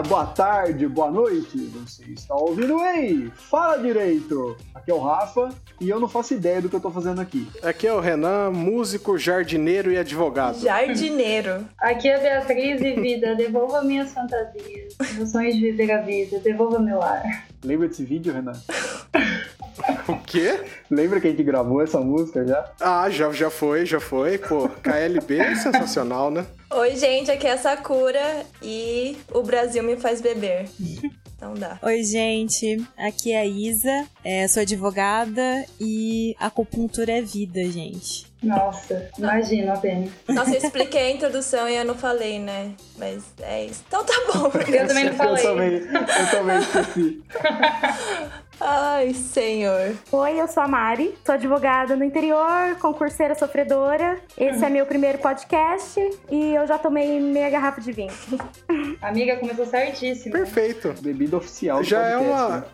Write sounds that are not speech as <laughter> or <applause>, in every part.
dia, boa tarde, boa noite. Você está ouvindo Ei, fala direito. Aqui é o Rafa e eu não faço ideia do que eu tô fazendo aqui. Aqui é o Renan, músico, jardineiro e advogado. Jardineiro. Aqui é a Beatriz e vida, <laughs> devolva minhas fantasias, meus sonhos de viver a vida, devolva meu ar. Lembra desse vídeo, Renan? <laughs> O quê? Lembra que a gente gravou essa música já? Ah, já, já foi, já foi. Pô, KLB é sensacional, né? Oi, gente, aqui é a Sakura e o Brasil me faz beber. Então dá. Oi, gente. Aqui é a Isa. É, sou advogada e acupuntura é vida, gente. Nossa, imagina apenas. Nossa, eu expliquei a introdução e eu não falei, né? Mas é isso. Então tá bom. <laughs> Eu também não falei. Eu também, eu também esqueci. <laughs> Ai, senhor. Oi, eu sou a Mari, sou advogada no interior, concurseira sofredora. Esse é meu primeiro podcast e eu já tomei meia garrafa de vinho. Amiga, começou certíssimo. Perfeito. Bebida oficial do Já é podcast, uma. né?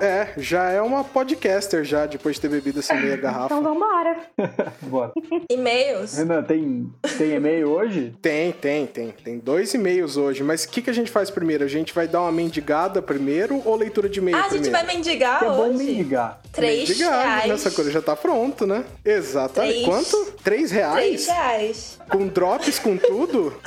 É, já é uma podcaster já, depois de ter bebido essa meia <laughs> garrafa. Então vambora. <laughs> Bora. E-mails? Renan, tem, tem e-mail hoje? Tem, tem, tem. Tem dois e-mails hoje, mas o que, que a gente faz primeiro? A gente vai dar uma mendigada primeiro ou leitura de e-mail Ah, a gente primeiro? vai mendigar Que é bom hoje? mendigar. Três Mendigar, reais. Nessa coisa já tá pronto, né? Exatamente. Três. Quanto? Três reais? Três reais. Com drops, com tudo? <laughs>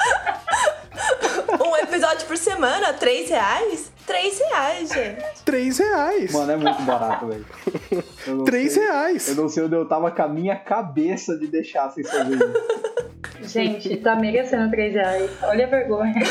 Um episódio por semana, três reais? Três reais, gente. Três reais. Mano, é muito barato, velho. <laughs> Três sei- reais. Eu não sei onde eu tava com a minha cabeça de deixar sem fazer isso. Gente, tá merecendo 3 reais. Olha a vergonha. <laughs>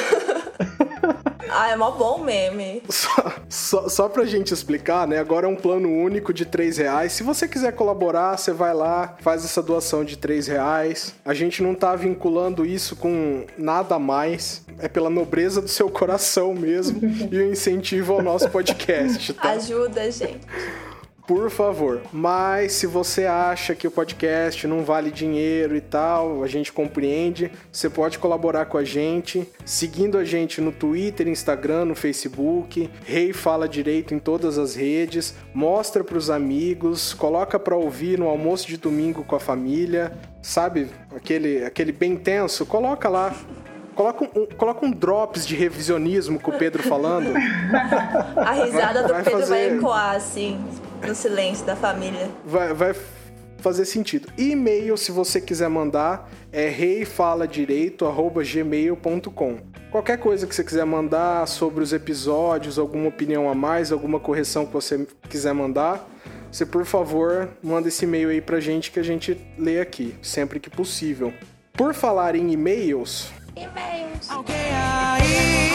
Ah, é mó bom meme. Só, só, só pra gente explicar, né? Agora é um plano único de três reais. Se você quiser colaborar, você vai lá, faz essa doação de três reais. A gente não tá vinculando isso com nada mais. É pela nobreza do seu coração mesmo <laughs> e o incentivo ao nosso podcast, tá? Ajuda, gente. Por favor. Mas se você acha que o podcast não vale dinheiro e tal, a gente compreende. Você pode colaborar com a gente, seguindo a gente no Twitter, Instagram, no Facebook. Rei Fala Direito em todas as redes. Mostra pros amigos, coloca pra ouvir no almoço de domingo com a família. Sabe? Aquele, aquele bem tenso, coloca lá. Coloca um, coloca um drops de revisionismo com o Pedro falando. <laughs> A risada do Vai Pedro vai fazer- ecoar, assim, no silêncio da família. vai, vai fazer sentido. E-mail, se você quiser mandar, é reifaladireito.gmail.com. Qualquer coisa que você quiser mandar sobre os episódios, alguma opinião a mais, alguma correção que você quiser mandar, você, por favor, manda esse e-mail aí pra gente que a gente lê aqui, sempre que possível. Por falar em e-mails, E-mails. Alguém aí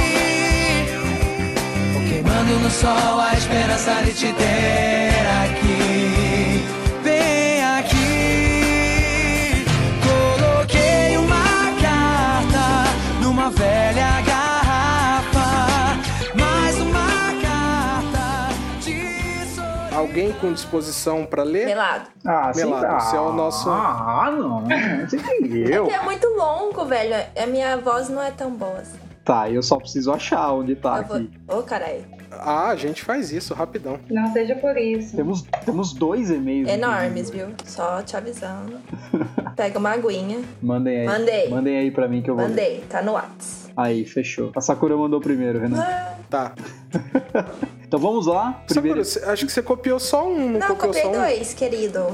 Queimando no sol a esperança de te ter aqui alguém com disposição pra ler? Melado. Ah, sim, Melado, tá. esse é o nosso- Ah, não. Você entendeu. Porque é muito longo, velho. A minha voz não é tão boa assim. Tá, eu só preciso achar onde tá Eu vou... aqui. Ô, caralho. Ah, a gente faz isso rapidão. Não seja por isso. Temos, temos dois e-mails. Enormes, viu? Só te avisando. <laughs> Pega uma aguinha. Mandem aí. Mandei. Mandem aí pra mim que eu vou. ler. Mandei, tá no Whats. Aí, fechou. A Sakura mandou primeiro, Renan. Tá. <laughs> Então vamos lá. Primeiro... Você- acho que você copiou só um, não, Não, copiou copiei só um? dois, querido.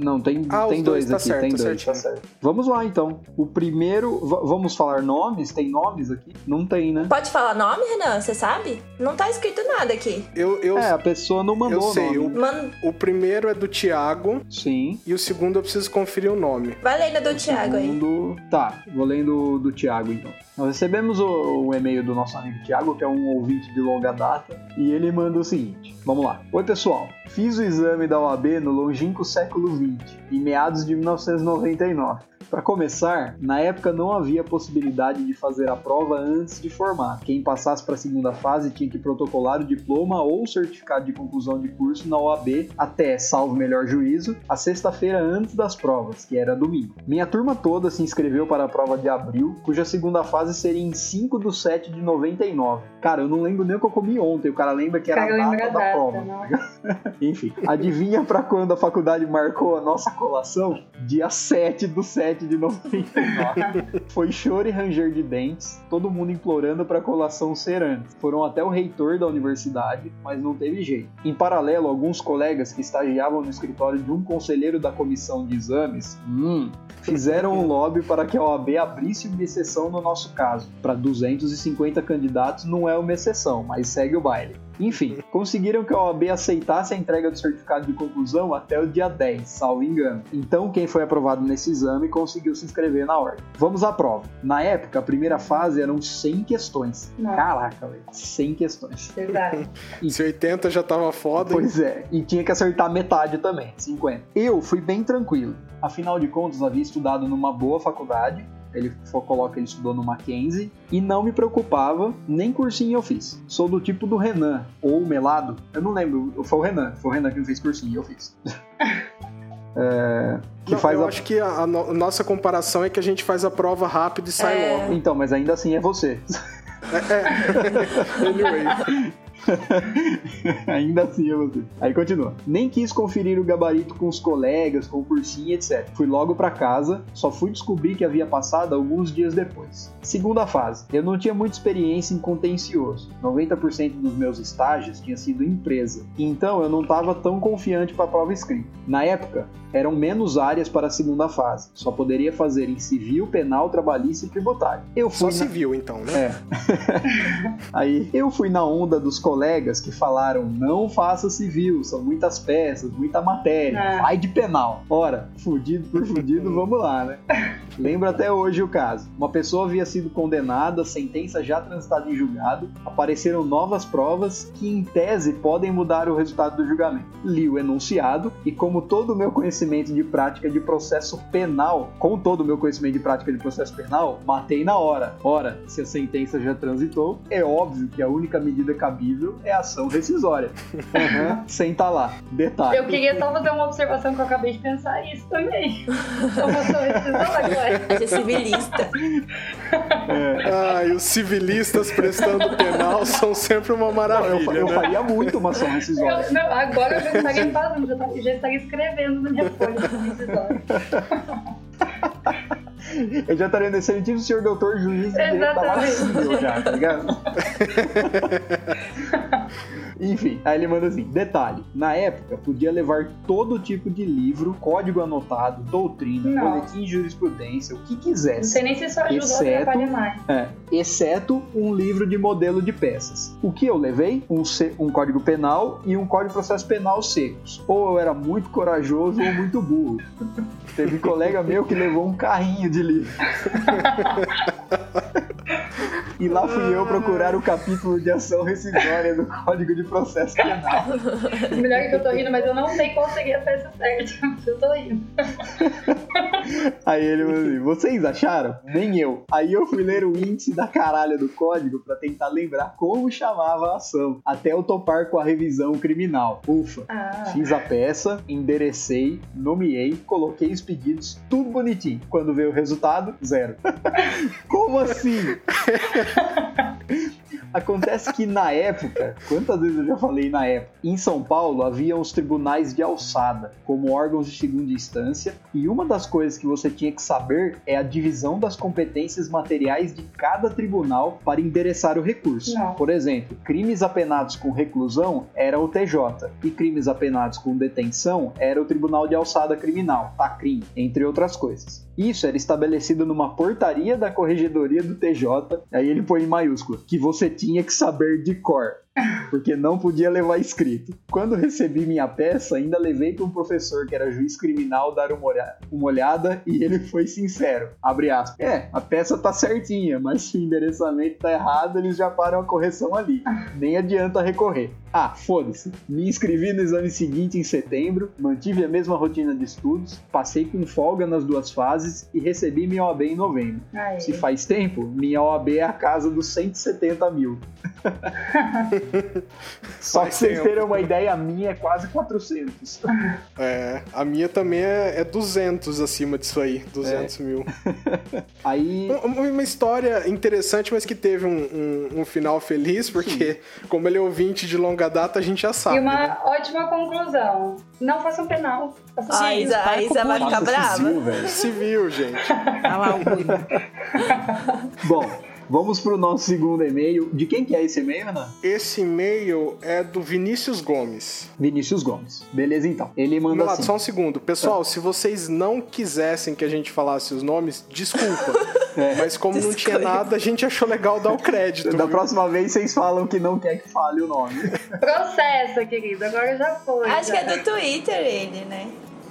Não, tem, Ah, tem dois, dois, tá aqui, certo, tem tá dois, tá certo. Vamos lá então. O primeiro, vamos falar nomes? Tem nomes aqui? Não tem, né? Pode falar nome, Renan? Você sabe? Não tá escrito nada aqui. Eu, eu, É, a pessoa não mandou eu sei, o nome. o, Man... o primeiro é do Thiago Sim. e o segundo eu preciso conferir o nome. Vai lendo do Thiago aí. Segundo... Tá, vou lendo do Thiago então. Nós recebemos o, o e-mail do nosso amigo Thiago, que é um ouvinte de longa data, e ele manda o seguinte: Vamos lá. Oi, pessoal. Fiz o exame da OAB no longínquo século XX, em meados de 1999. Para começar, na época não havia possibilidade de fazer a prova antes de formar. Quem passasse para a segunda fase tinha que protocolar o diploma ou certificado de conclusão de curso na OAB até, salvo melhor juízo, a sexta-feira antes das provas, que era domingo. Minha turma toda se inscreveu para a prova de abril, cuja segunda fase seria em 5 de 7 de 99. Cara, eu não lembro nem o que eu comi ontem, o cara lembra que era a data da data, prova. <laughs> Enfim, adivinha pra quando a faculdade marcou a nossa colação? Dia 7 do 7 27 de 99. <laughs> Foi choro e ranger de dentes, todo mundo implorando para a colação ser antes. Foram até o reitor da universidade, mas não teve jeito. Em paralelo, alguns colegas que estagiavam no escritório de um conselheiro da comissão de exames, hum, fizeram um lobby para que a OAB abrisse uma exceção no nosso caso. Para 250 candidatos não é uma exceção, mas segue o baile. Enfim, conseguiram que a OAB aceitasse a entrega do certificado de conclusão até o dia 10, salvo engano. Então, quem foi aprovado nesse exame conseguiu se inscrever na ordem. Vamos à prova. Na época, a primeira fase eram 100 questões. Nossa. Caraca, velho. 100 questões. Verdade. Se 80 já tava foda, hein? Pois é, e tinha que acertar metade também, 50. Eu fui bem tranquilo. Afinal de contas, havia estudado numa boa faculdade. Ele coloca que ele estudou no Mackenzie e não me preocupava, nem cursinho eu fiz. Sou do tipo do Renan, ou o Melado, eu não lembro, foi o Renan, foi o Renan que não fez cursinho, eu fiz. <laughs> É, que Não, faz eu a... acho que a, a no- nossa comparação é que a gente faz a prova rápido e sai É. logo. Então, mas ainda assim é você. <laughs> Anyway. <laughs> Ainda assim é você. Aí continua. Nem quis conferir o gabarito com os colegas, com o cursinho, etc. Fui logo pra casa, só fui descobrir que havia passado alguns dias depois. Segunda fase. Eu não tinha muita experiência em contencioso. 90% dos meus estágios tinha sido em empresa. Então eu não estava tão confiante para a prova escrita. Na época, eram menos áreas para a segunda fase. Só poderia fazer em civil, penal, trabalhista e tributário. Eu Só fui na- civil, então, né? é. <laughs> Aí eu fui na onda dos colegas que falaram: não faça civil, são muitas peças, muita matéria, Ah. vai de penal. Ora, fudido por fudido, <laughs> vamos lá, né? Lembro até hoje o caso. Uma pessoa havia sido condenada, sentença já transitada em julgado, apareceram novas provas que, em tese, podem mudar o resultado do julgamento. Li o enunciado e, como todo o meu conhecimento de prática de processo penal, com todo o meu conhecimento de prática de processo penal, matei na hora. Ora, se a sentença já transitou, é óbvio que a única medida cabível é ação rescisória. <laughs> Aham, Senta lá. Detalhe. Eu queria só fazer uma observação que eu acabei de pensar isso também. Eu sou rescisória, <laughs> Ser civilista. Ah, e os civilistas prestando penal são sempre uma Eu, maravilha, eu né? faria muito uma ação rescisória. Eu- não, agora eu já estaria fazendo, já, tá- já estaria escrevendo na minha folha de rescisória. <laughs> Eu já estaria nesse excelentíssimo senhor doutor juiz Exatamente. civil já, tá ligado? <laughs> Enfim, aí ele manda assim: detalhe, na época podia levar todo tipo de livro, código anotado, doutrina, Não. boletim de jurisprudência, o que Não quisesse. sei nem se isso ajuda ou Exceto- atrapalha mais. É, exceto um livro de modelo de peças. O que eu levei? Um, ce- um código penal e um código de processo penal secos. Ou eu era muito corajoso ou muito burro. <laughs> Teve colega meu que levou um carrinho de livro. <laughs> E lá fui eu procurar o capítulo de ação rescisória do Código de Processo Penal. <laughs> Melhor é que eu tô rindo, mas eu não sei seria a peça certa. Eu tô rindo. <laughs> Aí ele falou assim, vocês acharam? Nem eu. Aí eu fui ler o índice da caralha do código pra tentar lembrar como chamava a ação, até eu topar com a revisão criminal. Ufa. Ah, Fiz a peça, enderecei, nomeei, coloquei os pedidos, tudo bonitinho. Quando veio o resultado, zero. <laughs> Como assim? Acontece que na época, quantas vezes eu já falei na época, em São Paulo havia os tribunais de alçada, como órgãos de segunda instância, e uma das coisas que você tinha que saber é a divisão das competências materiais de cada tribunal para endereçar o recurso. Não. Por exemplo, crimes apenados com reclusão era o TJ, e crimes apenados com detenção era o Tribunal de Alçada Criminal, TACRIM, entre outras coisas. Isso era estabelecido numa portaria da Corregedoria do TJ, aí ele põe em maiúscula, que você tinha que saber de cor. Porque não podia levar escrito. Quando recebi minha peça, ainda levei para um professor que era juiz criminal dar uma olhada, uma olhada e ele foi sincero. Abre aspas. É, a peça tá certinha, mas se o endereçamento tá errado, eles já param a correção ali. Nem adianta recorrer. Ah, foda-se. Me inscrevi no exame seguinte em setembro, mantive a mesma rotina de estudos, passei com folga nas duas fases e recebi minha OAB em novembro. aí. Se faz tempo, minha OAB é a casa dos 170 mil. <laughs> Só Faz que vocês tempo. terem uma ideia, a minha é quase 400. É, a minha também é, é 200 acima disso aí, 200 mil. <laughs> Aí, Um- Uma história interessante, mas que teve um, um- um final feliz, porque como ele é ouvinte de longa data, a gente já sabe. E uma né? ótima conclusão. Não façam penal. Façam A Gente, Isa, a Isa vai ficar brava. civil, velho. Civil, gente. Olha lá o. <laughs> Bom, vamos pro nosso segundo e-mail. De quem que é esse e-mail, Renan? Esse e-mail é do Vinícius Gomes. Vinícius Gomes. Beleza, então. Ele manda lá, assim. só um segundo. Pessoal, se vocês não quisessem que a gente falasse os nomes, desculpa. <laughs> É. Mas como não tinha nada, a gente achou legal dar o crédito. Da viu? próxima vez vocês falam que não quer que fale o nome. Processa, querido. Agora já foi. Acho que já. é do Twitter ele, né?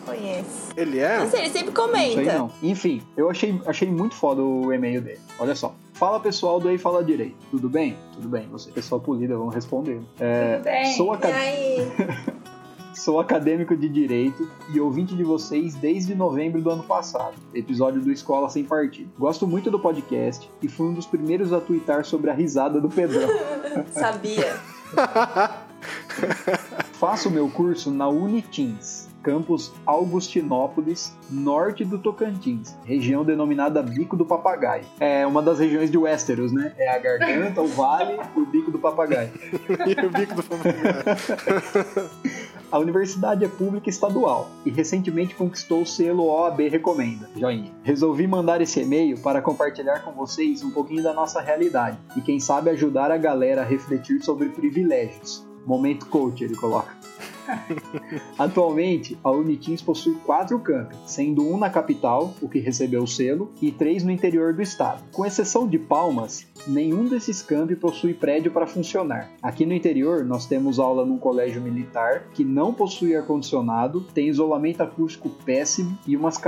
Conheço. Ele é? Não sei, ele sempre Não sei comenta. não. Enfim, eu achei, achei muito foda o e-mail dele. Olha só. Fala pessoal do Ei Fala Direito. Tudo bem? Tudo bem. Você, pessoal polida, vamos responder. É, Tudo bem. Sou, E aca- aí? <laughs> sou acadêmico de Direito e ouvinte de vocês desde novembro do ano passado, episódio do Escola Sem Partido. Gosto muito do podcast e fui um dos primeiros a twittar sobre a risada do Pedrão. <laughs> Sabia. <laughs> Faço meu curso na Unitins, campus Augustinópolis, norte do Tocantins, região denominada Bico do Papagaio. É uma das regiões de Westeros, né? É a garganta, o vale o bico do papagaio. E o bico do papagaio. <laughs> <laughs> A universidade é pública estadual e recentemente conquistou o selo OAB Recomenda. Joinha. Resolvi mandar esse e-mail para compartilhar com vocês um pouquinho da nossa realidade e quem sabe ajudar a galera a refletir sobre privilégios. Momento coach, ele coloca. <laughs> Atualmente, a Unitins possui quatro campi, sendo um na capital, o que recebeu o selo, e três no interior do estado. Com exceção de Palmas, nenhum desses campi possui prédio para funcionar. Aqui no interior, nós temos aula num colégio militar que não possui ar-condicionado, tem isolamento acústico péssimo e umas,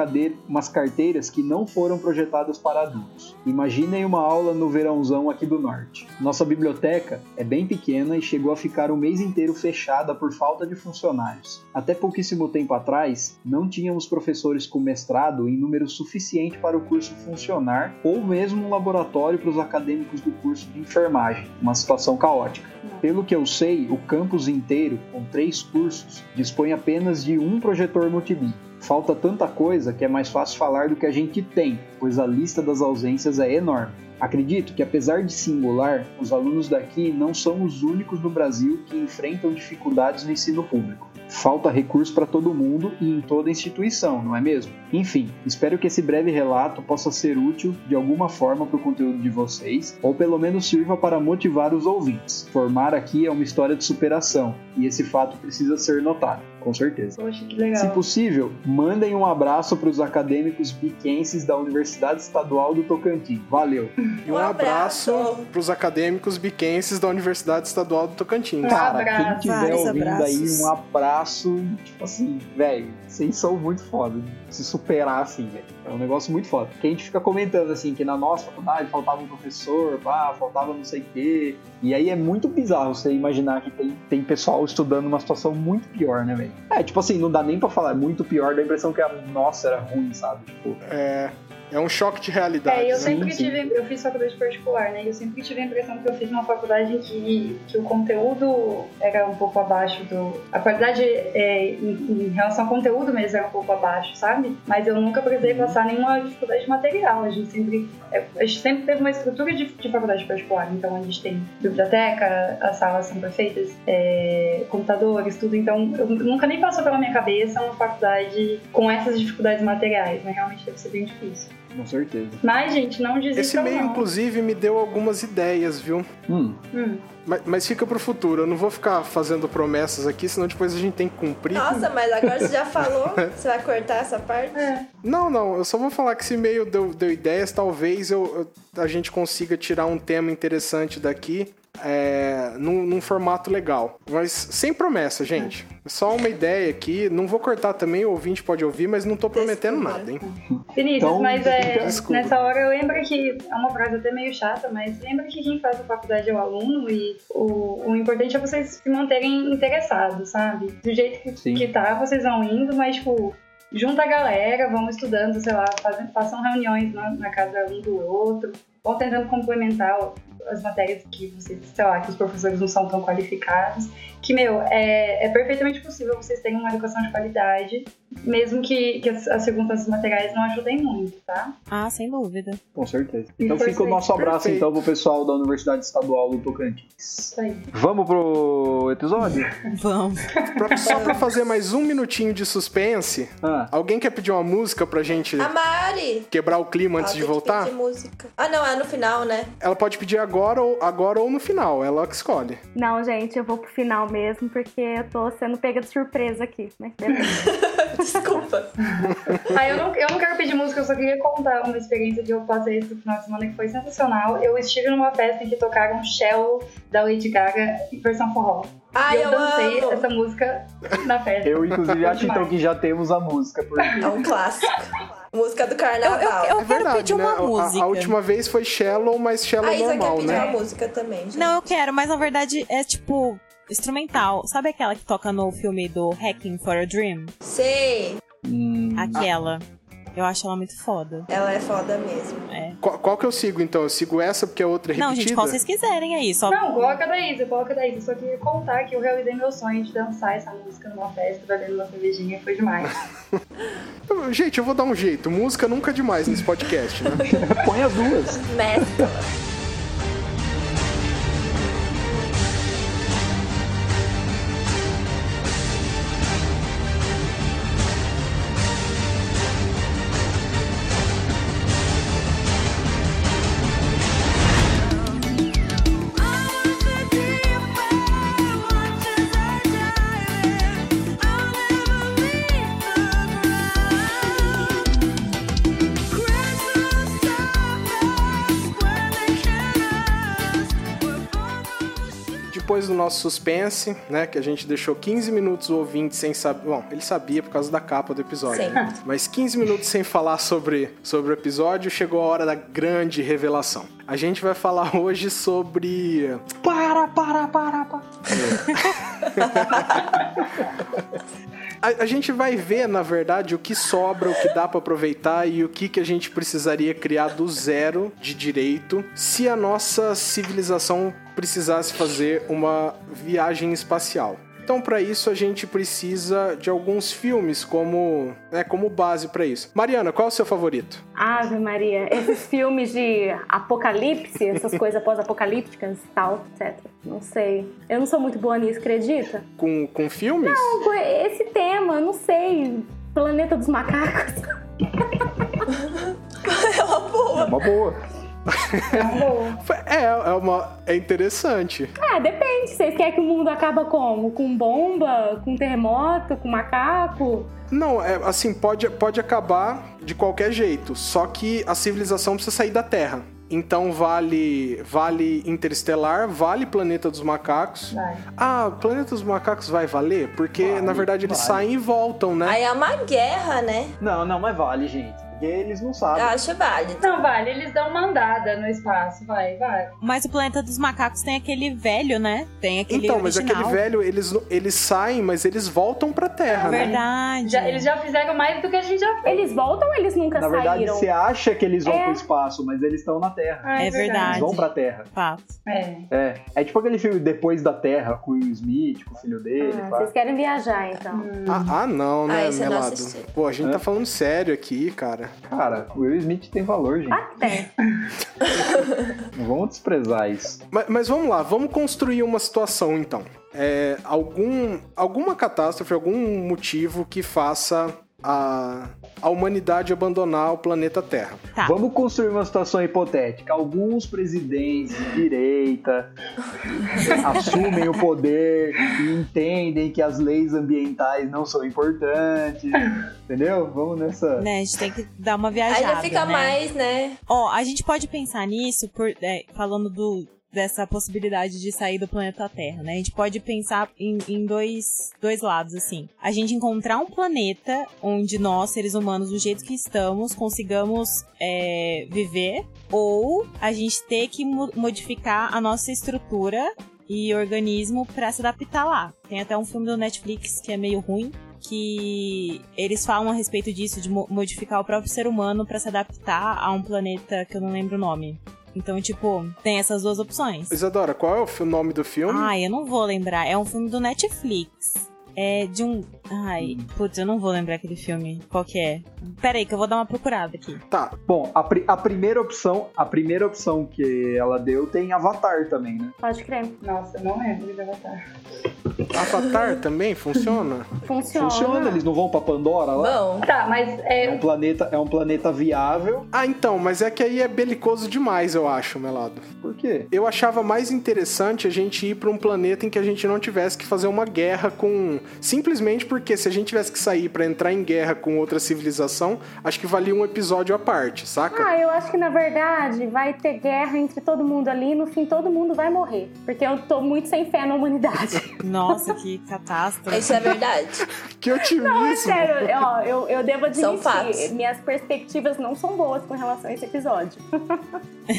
umas carteiras que não foram projetadas para adultos. Imaginem uma aula no verãozão aqui do norte. Nossa biblioteca é bem pequena e chegou a ficar um mês inteiro fechada por falta de funcionários. Até pouquíssimo tempo atrás, não tínhamos professores com mestrado em número suficiente para o curso funcionar ou mesmo um laboratório para os acadêmicos do curso de enfermagem. Uma situação caótica. Pelo que eu sei, o campus inteiro, com três cursos, dispõe apenas de um projetor multimídia. Falta tanta coisa que é mais fácil falar do que a gente tem, pois a lista das ausências é enorme. Acredito que, apesar de singular, os alunos daqui não são os únicos no Brasil que enfrentam dificuldades no ensino público. Falta recurso para todo mundo e em toda instituição, não é mesmo? Enfim, espero que esse breve relato possa ser útil de alguma forma para o conteúdo de vocês, ou pelo menos sirva para motivar os ouvintes. Formar aqui é uma história de superação e esse fato precisa ser notado, com certeza. Poxa, que Se legal. possível, mandem um abraço para os acadêmicos biquenses da Universidade Estadual do Tocantins. Valeu! <laughs> E um, Um abraço para os acadêmicos biquenses da Universidade Estadual do Tocantins. Cara, abraço. quem estiver Vários ouvindo aí, abraços. um abraço, tipo assim, velho, vocês são muito foda. de Se superar assim, velho. É um negócio muito foda. Que a gente fica comentando assim, que na nossa faculdade faltava um professor, pá, faltava não sei o quê. E aí é muito bizarro você imaginar que tem, tem pessoal estudando uma situação muito pior, né, velho? É, tipo assim, não dá nem pra falar, é muito pior, dá a impressão que a nossa era ruim, sabe? Tipo, É, é um choque de realidade. É, eu né? sempre sim. tive, eu fiz faculdade particular, né? Eu sempre tive a impressão que eu fiz uma faculdade em que, que o conteúdo era um pouco abaixo do. A qualidade é, em, em relação ao conteúdo mesmo era um pouco abaixo, sabe? Mas eu nunca precisei passar nenhuma dificuldade material. A gente sempre, é, a gente sempre teve uma estrutura de, de faculdade particular. Então a gente tem biblioteca, as salas são perfeitas, é, computadores, tudo. Então eu nunca nem passou pela minha cabeça uma faculdade com essas dificuldades materiais, né? Realmente deve ser bem difícil. Com certeza. Mas, gente, não desistam Esse e-mail, não. inclusive, me deu algumas ideias, viu? Hum, Hum. Mas, mas fica pro futuro. Eu não vou ficar fazendo promessas aqui, senão depois a gente tem que cumprir. Nossa, mas agora você já falou? <laughs> Você vai cortar essa parte? É. Não, não. Eu só vou falar que esse e-mail deu, deu ideias. Talvez eu, eu- a gente consiga tirar um tema interessante daqui. É, num, num formato legal. Mas sem promessa, gente. Só uma ideia aqui. Não vou cortar também, o ouvinte pode ouvir, mas não tô prometendo Desculpa. nada, hein? Vinícius, Então, mas é, desculpa. nessa hora lembra que é uma frase até meio chata, mas lembra que quem faz a faculdade é o aluno e o, o importante é vocês se manterem interessados, sabe? Do jeito que, Sim. que tá, vocês vão indo, mas tipo, junta a galera, vão estudando, sei lá, fazem, façam reuniões na, na casa um do outro. ou tentando complementar as matérias que vocês, sei lá, que os professores não são tão qualificados. Que, meu, é, é perfeitamente possível vocês terem uma educação de qualidade, mesmo que, que as, as circunstâncias materiais não ajudem muito, tá? Ah, sem dúvida. Com certeza. E Então foi fica o nosso abraço Perfeito. então pro pessoal da Universidade Estadual do Tocantins. Isso aí. Vamos pro episódio? Vamos. Pra- só pra fazer mais um minutinho de suspense, Ah, alguém quer pedir uma música pra gente A Mari! quebrar o clima antes de voltar? pedir música. Ah, não, é no final, né? Ela pode pedir agora ou, agora ou no final, ela que escolhe. Não, gente, eu vou pro final mesmo, porque eu tô sendo pega de surpresa aqui. Beleza. <laughs> Desculpa. Ah, eu não, eu não quero pedir música, eu só queria contar uma experiência que eu passei esse final de semana que foi sensacional. Eu estive numa festa em que tocaram Shell da Lady Gaga em versão forró. Ai, e eu, eu dancei amo. essa música na festa. eu inclusive acho então que já temos a música, porque É um clássico. Música do Eu, carnaval. eu, eu É quero verdade, pedir né? uma A- música. A, última vez foi Shallow, mas Shallow A Isa quer normal, pedir né? uma música também, gente. Não, eu quero, mas na verdade é tipo instrumental. Sabe aquela que toca no filme do Hacking for a Dream? Sei. hum, Aquela. Eu acho ela muito foda. Ela é foda mesmo. Qual, qual que eu sigo então? Eu sigo essa porque a outra é Não, repetida? gente, qual vocês quiserem aí. Só... Não, coloca da Isa, coloca da Isa. Eu só queria contar que eu realizei meu sonho de dançar essa música numa festa, bebendo uma cervejinha, foi demais. <laughs> <laughs> Gente, eu vou dar um jeito. Música nunca é demais nesse podcast, né? <laughs> põe as duas. Mescla. Nosso suspense, né? Que a gente deixou 15 minutos o ouvinte sem saber. Bom, ele sabia por causa da capa do episódio. Sim. né? Mas 15 minutos sem falar sobre, sobre o episódio, chegou a hora da grande revelação. A gente vai falar hoje sobre. Para, para, para, para. <laughs> A, a gente vai ver, na verdade, o que sobra, o que dá pra aproveitar e o que, que a gente precisaria criar do zero de direito se a nossa civilização precisasse fazer uma viagem espacial. Então, para isso, a gente precisa de alguns filmes como, né, como base para isso. Mariana, qual é o seu favorito? Ave Maria, esses filmes de apocalipse, essas <laughs> coisas pós-apocalípticas e tal, etc. Não sei. Eu não sou muito boa nisso, acredita? Com, com filmes? Esse tema, não sei. Planeta dos Macacos. <laughs> É uma boa. É uma boa. <laughs> É, é, uma, é interessante. Ah, depende. Vocês querem que o mundo acaba como? Com bomba? Com terremoto? Com macaco? Não, é assim, pode, pode acabar de qualquer jeito, só que a civilização precisa sair da Terra. Então vale vale Interestelar, vale Planeta dos Macacos. Vai. Ah, Planeta dos Macacos vai valer? Porque, Vale, na verdade, eles vale. saem e voltam, né? Aí é uma guerra, né? Não, não, mas vale, gente. Porque eles não Eu sabem. acho válido. Não, vale, eles dão uma andada no espaço, vai, vai. Mas o Planeta dos Macacos tem aquele velho, né? Tem aquele Então, mas original. aquele velho, eles, eles saem, mas eles voltam pra Terra, né? Verdade. Já, eles já fizeram mais do que a gente já fez. Eles voltam ou eles nunca Na verdade, saíram? você acha que eles vão É. pro espaço, mas eles estão na Terra. Ah, É verdade. Eles vão pra Terra. Fato. É. É. É tipo aquele filme Depois da Terra, com o Will Smith, com o filho dele. Ah, vocês querem viajar, então. Ah, ah, não, né, Ah, eu Melado? assisti. Pô, a gente É. tá falando sério aqui, cara. Cara, o Will Smith tem valor, gente. Até. Não <laughs> vamos desprezar isso. Mas, mas vamos lá, vamos construir uma situação então. É, algum, alguma catástrofe, algum motivo que faça a, a humanidade abandonar o planeta Terra. Tá. Vamos construir uma situação hipotética. Alguns presidentes de direita <laughs> assumem o poder e entendem que as leis ambientais não são importantes. Entendeu? Vamos nessa. Né, a gente tem que dar uma Aí viajada, já fica né? mais, né? Ó, a gente pode pensar nisso por, é, falando do, dessa possibilidade de sair do planeta Terra, né? A gente pode pensar em, em dois, dois lados, assim. A gente encontrar um planeta onde nós, seres humanos, do jeito que estamos, consigamos é, viver, ou a gente ter que mo- modificar a nossa estrutura e organismo pra se adaptar lá. Tem até um filme do Netflix que é meio ruim, que eles falam a respeito disso, de mo- modificar o próprio ser humano pra se adaptar a um planeta que eu não lembro o nome. Então, tipo, tem essas duas opções. Isadora, qual é o nome do filme? Ai, eu não vou lembrar. É um filme do Netflix. É de um. Ai, putz, eu não vou lembrar aquele filme. Qual que é? Pera aí, que eu vou dar uma procurada aqui. Tá, Bom, a, pri- a primeira opção, a primeira opção que ela deu tem Avatar também, né? Pode crer. Nossa, eu não lembro de Avatar. Avatar também funciona? <laughs> Funciona. Funciona, eles não vão pra Pandora lá? Bom, Tá, mas É um é, planeta, é um planeta viável. Ah, então, mas é que aí é belicoso demais, eu acho, Melado. Por quê? Eu achava mais interessante a gente ir pra um planeta em que a gente não tivesse que fazer uma guerra com. Simplesmente porque se a gente tivesse que sair pra entrar em guerra com outra civilização, acho que valia um episódio à parte, saca? Ah, eu acho que na verdade vai ter guerra entre todo mundo ali. No fim, todo mundo vai morrer. Porque eu tô muito sem fé na humanidade. <laughs> Nossa, que catástrofe. isso é verdade. <laughs> Que otimismo! Não, é sério. Ó, eu, eu devo São admitir, fatos. minhas perspectivas não são boas com relação a esse episódio. <laughs>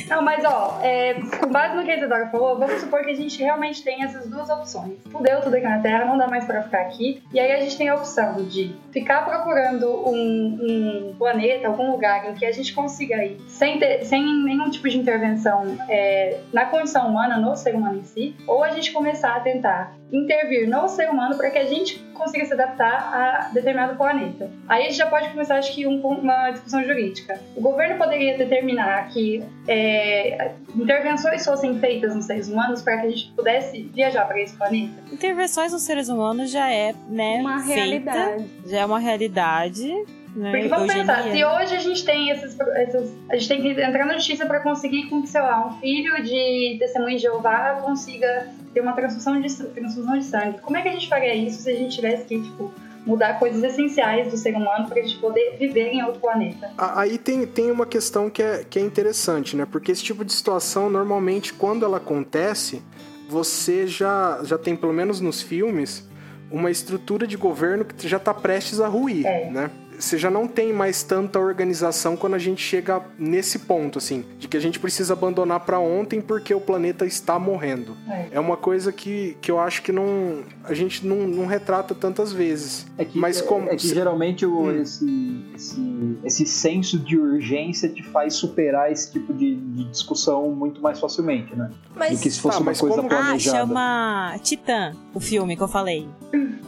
Não, mas ó, é, com base no que a Isadora falou, vamos supor que a gente realmente tem essas duas opções. Fudeu tudo aqui na Terra, não dá mais pra ficar aqui. E aí a gente tem a opção de ficar procurando um, um planeta, algum lugar em que a gente consiga ir sem, ter, sem nenhum tipo de intervenção é, na condição humana, no ser humano em si, ou a gente começar a tentar intervir no ser humano para que a gente consiga se adaptar a determinado planeta. Aí a gente já pode começar, acho que, um- uma discussão jurídica. O governo poderia determinar que é, intervenções fossem feitas nos seres humanos para que a gente pudesse viajar para esse planeta. Intervenções nos seres humanos já é, né, Uma feita, realidade. já é uma realidade. Né? Porque vamos Eugenia. pensar, se hoje a gente tem esses, esses- A gente tem que entrar na justiça para conseguir com que, sei lá, um filho de testemunho de Jeová consiga ter uma transfusão de, transfusão de sangue. Como é que a gente faria isso se a gente tivesse que, tipo, mudar coisas essenciais do ser humano para a gente poder viver em outro planeta? Aí tem, tem uma questão que é, que é interessante, né? Porque esse tipo de situação, normalmente, quando ela acontece, você já, já tem, pelo menos nos filmes, uma estrutura de governo que já está prestes a ruir, É. né? Você já não tem mais tanta organização quando a gente chega nesse ponto, assim, de que a gente precisa abandonar para ontem porque o planeta está morrendo. É. É uma coisa que, que eu acho que não a gente não, não retrata tantas vezes. É que, Mas como- é que geralmente o- Hum. esse, esse, esse senso de urgência te faz superar esse tipo de, de discussão muito mais facilmente, né? Mas Do que se fosse Tá, uma mas coisa como- Ah, planejada. chama Titã, o filme que eu falei.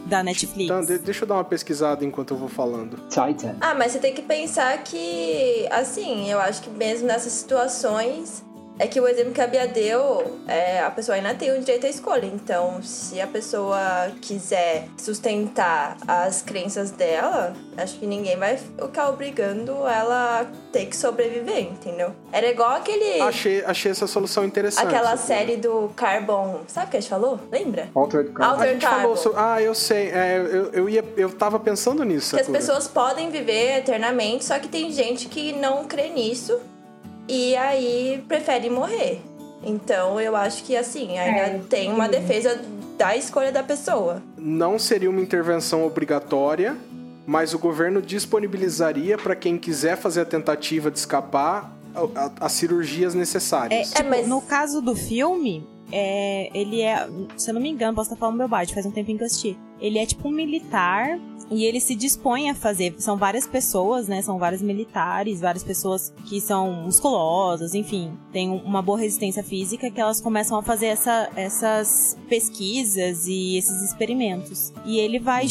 Da Netflix. De- deixa eu dar uma pesquisada enquanto eu vou falando. Titan. Ah, mas você tem que pensar que, assim, eu acho que mesmo nessas situações, é que o exemplo que a Bia deu, é, a pessoa ainda tem o direito à escolha. Então, se a pessoa quiser sustentar as crenças dela, acho que ninguém vai ficar obrigando ela a ter que sobreviver, entendeu? Era igual aquele. Achei, achei essa solução interessante. Aquela série do Carbon. Sabe o que a gente falou? Lembra? Altered Alter- Carbon. A gente falou Carbon. sobre... Ah, eu sei. É, eu, eu, ia, eu tava pensando nisso. Que as pessoas podem viver eternamente, só que tem gente que não crê nisso e aí prefere morrer. Então eu acho que assim, ainda É, tem uma defesa da escolha da pessoa. Não seria uma intervenção obrigatória, mas o governo disponibilizaria para quem quiser fazer a tentativa de escapar as cirurgias É, necessárias. tipo, mas- no caso do filme, é, ele é, se eu não me engano, posso estar falando bobagem, faz um tempinho que eu assisti. Ele é tipo um militar e ele se dispõe a fazer. São várias pessoas, né? São vários militares, várias pessoas que são musculosas, enfim, tem um- uma boa resistência física que elas começam a fazer essa- essas pesquisas e esses experimentos. E ele vai.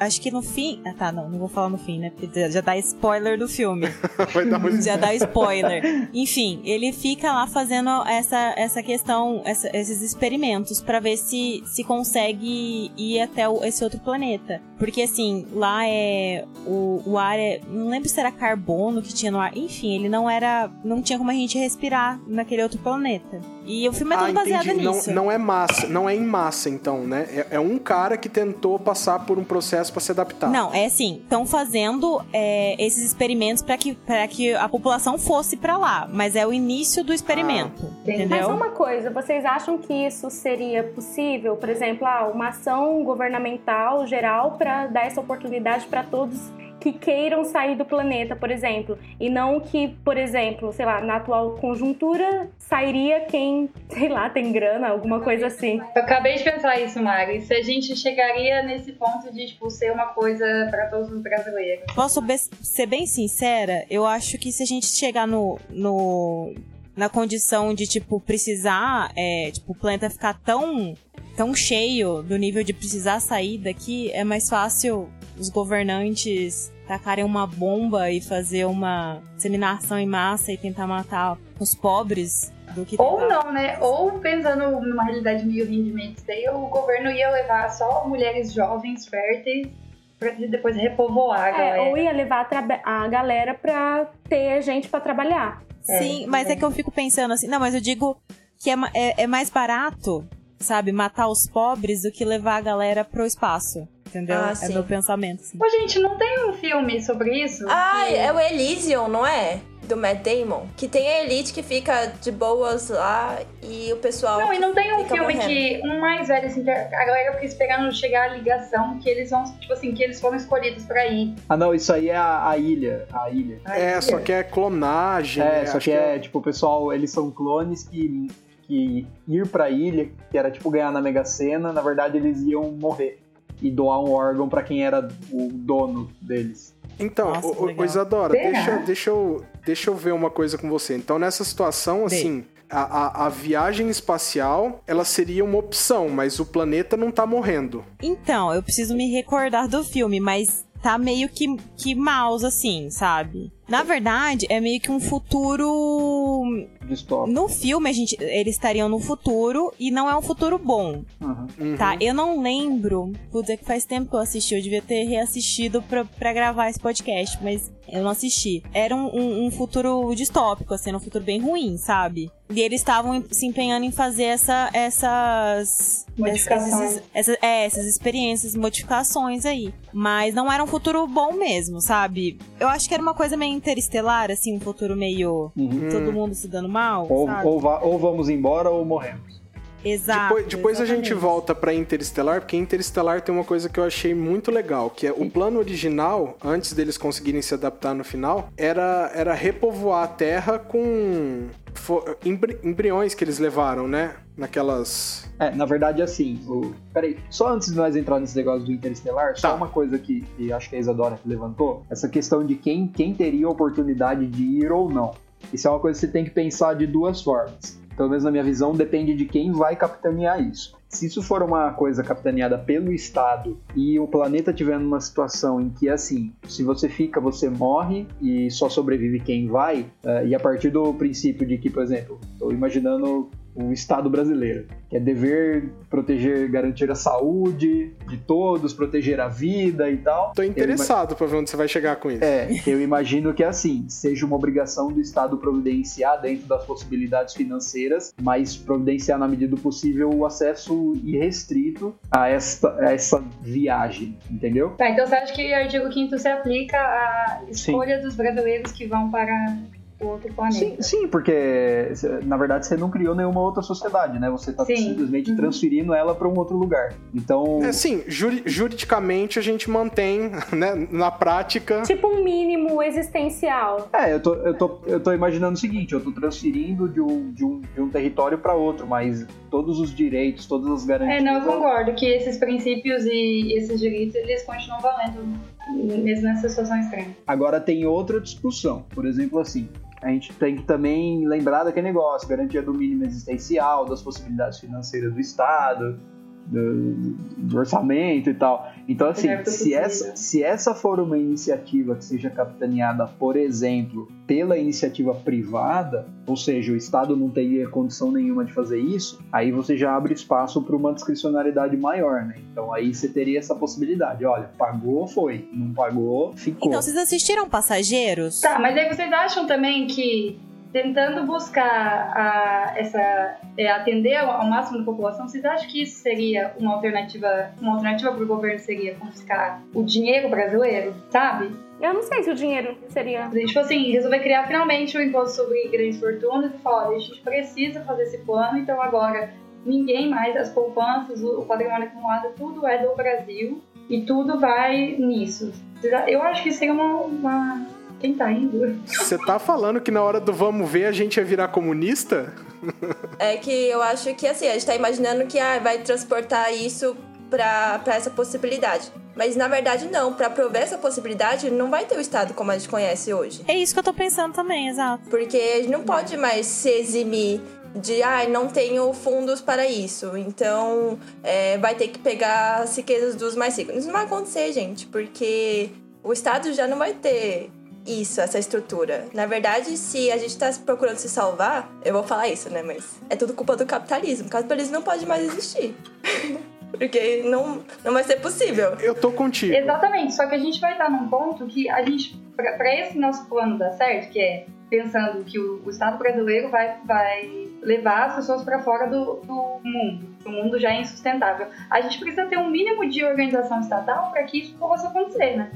Acho que no fim. Ah, tá, não, não vou falar no fim, né? Porque já dá spoiler do filme. <laughs> Vai dar uma... <laughs> Já dá spoiler. Enfim, ele fica lá fazendo essa, essa questão, essa- esses experimentos pra ver se, se consegue ir até o- esse outro planeta. Porque assim, lá é. O, o ar é. Não lembro se era carbono que tinha no ar. Enfim, ele não era. Não tinha como a gente respirar naquele outro planeta. E o filme é todo Ah, baseado entendi. Não, nisso. não é massa, não é em massa, então, né? É, é um cara que tentou passar por um processo para se adaptar. Não, é assim, estão fazendo é, esses experimentos pra que, pra que a população fosse pra lá, mas é o início do experimento. Mas entendeu? uma coisa, vocês acham que isso seria possível? Por exemplo, ah, uma ação governamental geral para dar essa oportunidade para todos que queiram sair do planeta, por exemplo, e não que, por exemplo, sei lá, na atual conjuntura sairia quem, <laughs> sei lá, tem grana, alguma coisa assim. Eu acabei de pensar isso, Mari. Se a gente chegaria nesse ponto de, tipo, ser uma coisa para todos os brasileiros. Posso be- ser bem sincera? Eu acho que se a gente chegar no, no na condição de, tipo, precisar, é, tipo, o planeta ficar tão, tão cheio do nível de precisar sair daqui, é mais fácil os governantes tacarem uma bomba e fazer uma disseminação em massa e tentar matar os pobres do que Ou tentar- não, né? Ou pensando numa realidade meio Handmaid's Tale, o governo ia levar só mulheres jovens, férteis, pra depois repovoar a É, galera. ou ia levar a, a galera pra ter gente pra trabalhar. Sim, É, mas é é. que eu fico pensando assim, não, mas eu digo que é, é, é mais barato, sabe, matar os pobres do que levar a galera pro espaço. Entendeu? Ah, é sim. meu pensamento. Assim. Ô, gente, não tem um filme sobre isso? Ah, Que- é o Elysium, não é? Do Matt Damon. Que tem a elite que fica de boas lá e o pessoal. Não, e não tem um filme morrendo. que um mais velho, assim, que a galera fica esperando chegar a ligação, que eles vão, tipo assim, que eles foram escolhidos pra ir. Ah, não, isso aí é a, a ilha. A ilha. É, só que é clonagem. É, né? só Acho que é, tipo, o pessoal, eles são clones que, que ir pra ilha, que era tipo ganhar na Mega Sena, na verdade eles iam morrer. E doar um órgão pra quem era o dono deles. Então, Nossa, ô, legal. Isadora, Será? deixa, deixa, eu, deixa eu ver uma coisa com você. Então, nessa situação, assim, a, a, a viagem espacial, ela seria uma opção, mas o planeta não tá morrendo. Então, eu preciso me recordar do filme, mas tá meio que, que mouse, assim, sabe? Na verdade, é meio que um futuro. Distópico. No filme, a gente, eles estariam no futuro e não é um futuro bom. Uhum. Uhum. Tá, eu não lembro. Putz, é que faz tempo que eu assisti. Eu devia ter reassistido pra, pra gravar esse podcast, mas eu não assisti. Era um, um- um futuro distópico, assim, um futuro bem ruim, sabe? E eles estavam se empenhando em fazer essa, essas. Modificações. Essas, essas, é, essas experiências, modificações aí. Mas não era um futuro bom mesmo, sabe? Eu acho que era uma coisa meio interestelar, assim, um futuro meio. Uhum. Todo mundo se dando mal. Ou, ou, va- ou vamos embora ou morremos. Exato. Depois, depois a gente volta pra Interestelar, porque Interestelar tem uma coisa que eu achei muito legal, que é o plano original, antes deles conseguirem se adaptar no final, era, era repovoar a Terra com embri- embriões que eles levaram, né? Naquelas. É, na verdade, assim, o... peraí, só antes de nós entrar nesse negócio do Interestelar, só Tá. uma coisa que, que acho que a Isadora levantou, essa questão de quem, quem teria a oportunidade de ir ou não. Isso é uma coisa que você tem que pensar de duas formas. Pelo menos na minha visão, depende de quem vai capitanear isso. Se isso for uma coisa capitaneada pelo Estado e o planeta tiver numa situação em que, assim, se você fica, você morre e só sobrevive quem vai, eh, e a partir do princípio de que, por exemplo, estou imaginando o Estado brasileiro, que é dever proteger, garantir a saúde de todos, proteger a vida e tal. Tô interessado pra ver onde você vai chegar com isso. É, eu imagino que assim, seja uma obrigação do Estado providenciar dentro das possibilidades financeiras, mas providenciar na medida do possível o acesso irrestrito a esta, a essa viagem, entendeu? Tá, então você acha que o artigo 5 se aplica à escolha dos brasileiros que vão para outro Sim, planeta? sim, porque na verdade você não criou nenhuma outra sociedade, né? Você tá Sim. simplesmente Uhum. transferindo ela para um outro lugar. Então, É assim, juri- juridicamente a gente mantém, <laughs> né, na prática. Tipo um mínimo existencial. É, eu tô, eu, tô, eu tô imaginando o seguinte, eu tô transferindo de um, de um, de um território para outro, mas todos os direitos, todas as garantias... É, não, eu concordo que esses princípios e esses direitos, eles continuam valendo, mesmo nessa situação extrema. Agora tem outra discussão, por exemplo assim, a gente tem que também lembrar daquele negócio, garantia do mínimo existencial, das possibilidades financeiras do Estado, do, do orçamento e tal. Então, assim, se essa, se essa for uma iniciativa que seja capitaneada, por exemplo, pela iniciativa privada, ou seja, o Estado não teria condição nenhuma de fazer isso, aí você já abre espaço para uma discricionariedade maior, né? Então aí você teria essa possibilidade. Olha, pagou, foi. Não pagou, ficou. Então, vocês assistiram Passageiros? Tá, mas aí vocês acham também que tentando buscar a, essa é, atender ao, máximo da população, vocês acham que isso seria uma alternativa, uma alternativa para o governo seria confiscar o dinheiro brasileiro, sabe? Eu não sei se o dinheiro seria. Tipo assim, resolver criar finalmente o imposto sobre grandes fortunas e falar, olha, a gente precisa fazer esse plano, então agora ninguém mais, as poupanças, o, patrimônio acumulado, tudo é do Brasil e tudo vai nisso. Eu acho que seria uma. uma... Quem tá indo? Você tá falando que na hora do vamos ver a gente ia virar comunista? É que eu acho que assim, a gente tá imaginando que ah, vai transportar isso pra, pra essa possibilidade. Mas na verdade não, para prover essa possibilidade não vai ter o Estado como a gente conhece hoje. É isso que eu tô pensando também, exato. Porque a gente não pode mais se eximir de ah, não tenho fundos para isso, então é, vai ter que pegar as riquezas dos mais ricos. Isso não vai acontecer, gente, porque o Estado já não vai ter isso, essa estrutura. Na verdade, se a gente está procurando se salvar, eu vou falar isso, né? Mas é tudo culpa do capitalismo. O capitalismo não pode mais existir. <laughs> Porque não, não vai ser possível. Eu tô contigo. Exatamente, só que a gente vai estar num ponto que a gente, para esse nosso plano dar certo, que é pensando que o, o Estado brasileiro vai, vai levar as pessoas para fora do, do mundo, o mundo já é insustentável. A gente precisa ter um mínimo de organização estatal para que isso possa acontecer, né?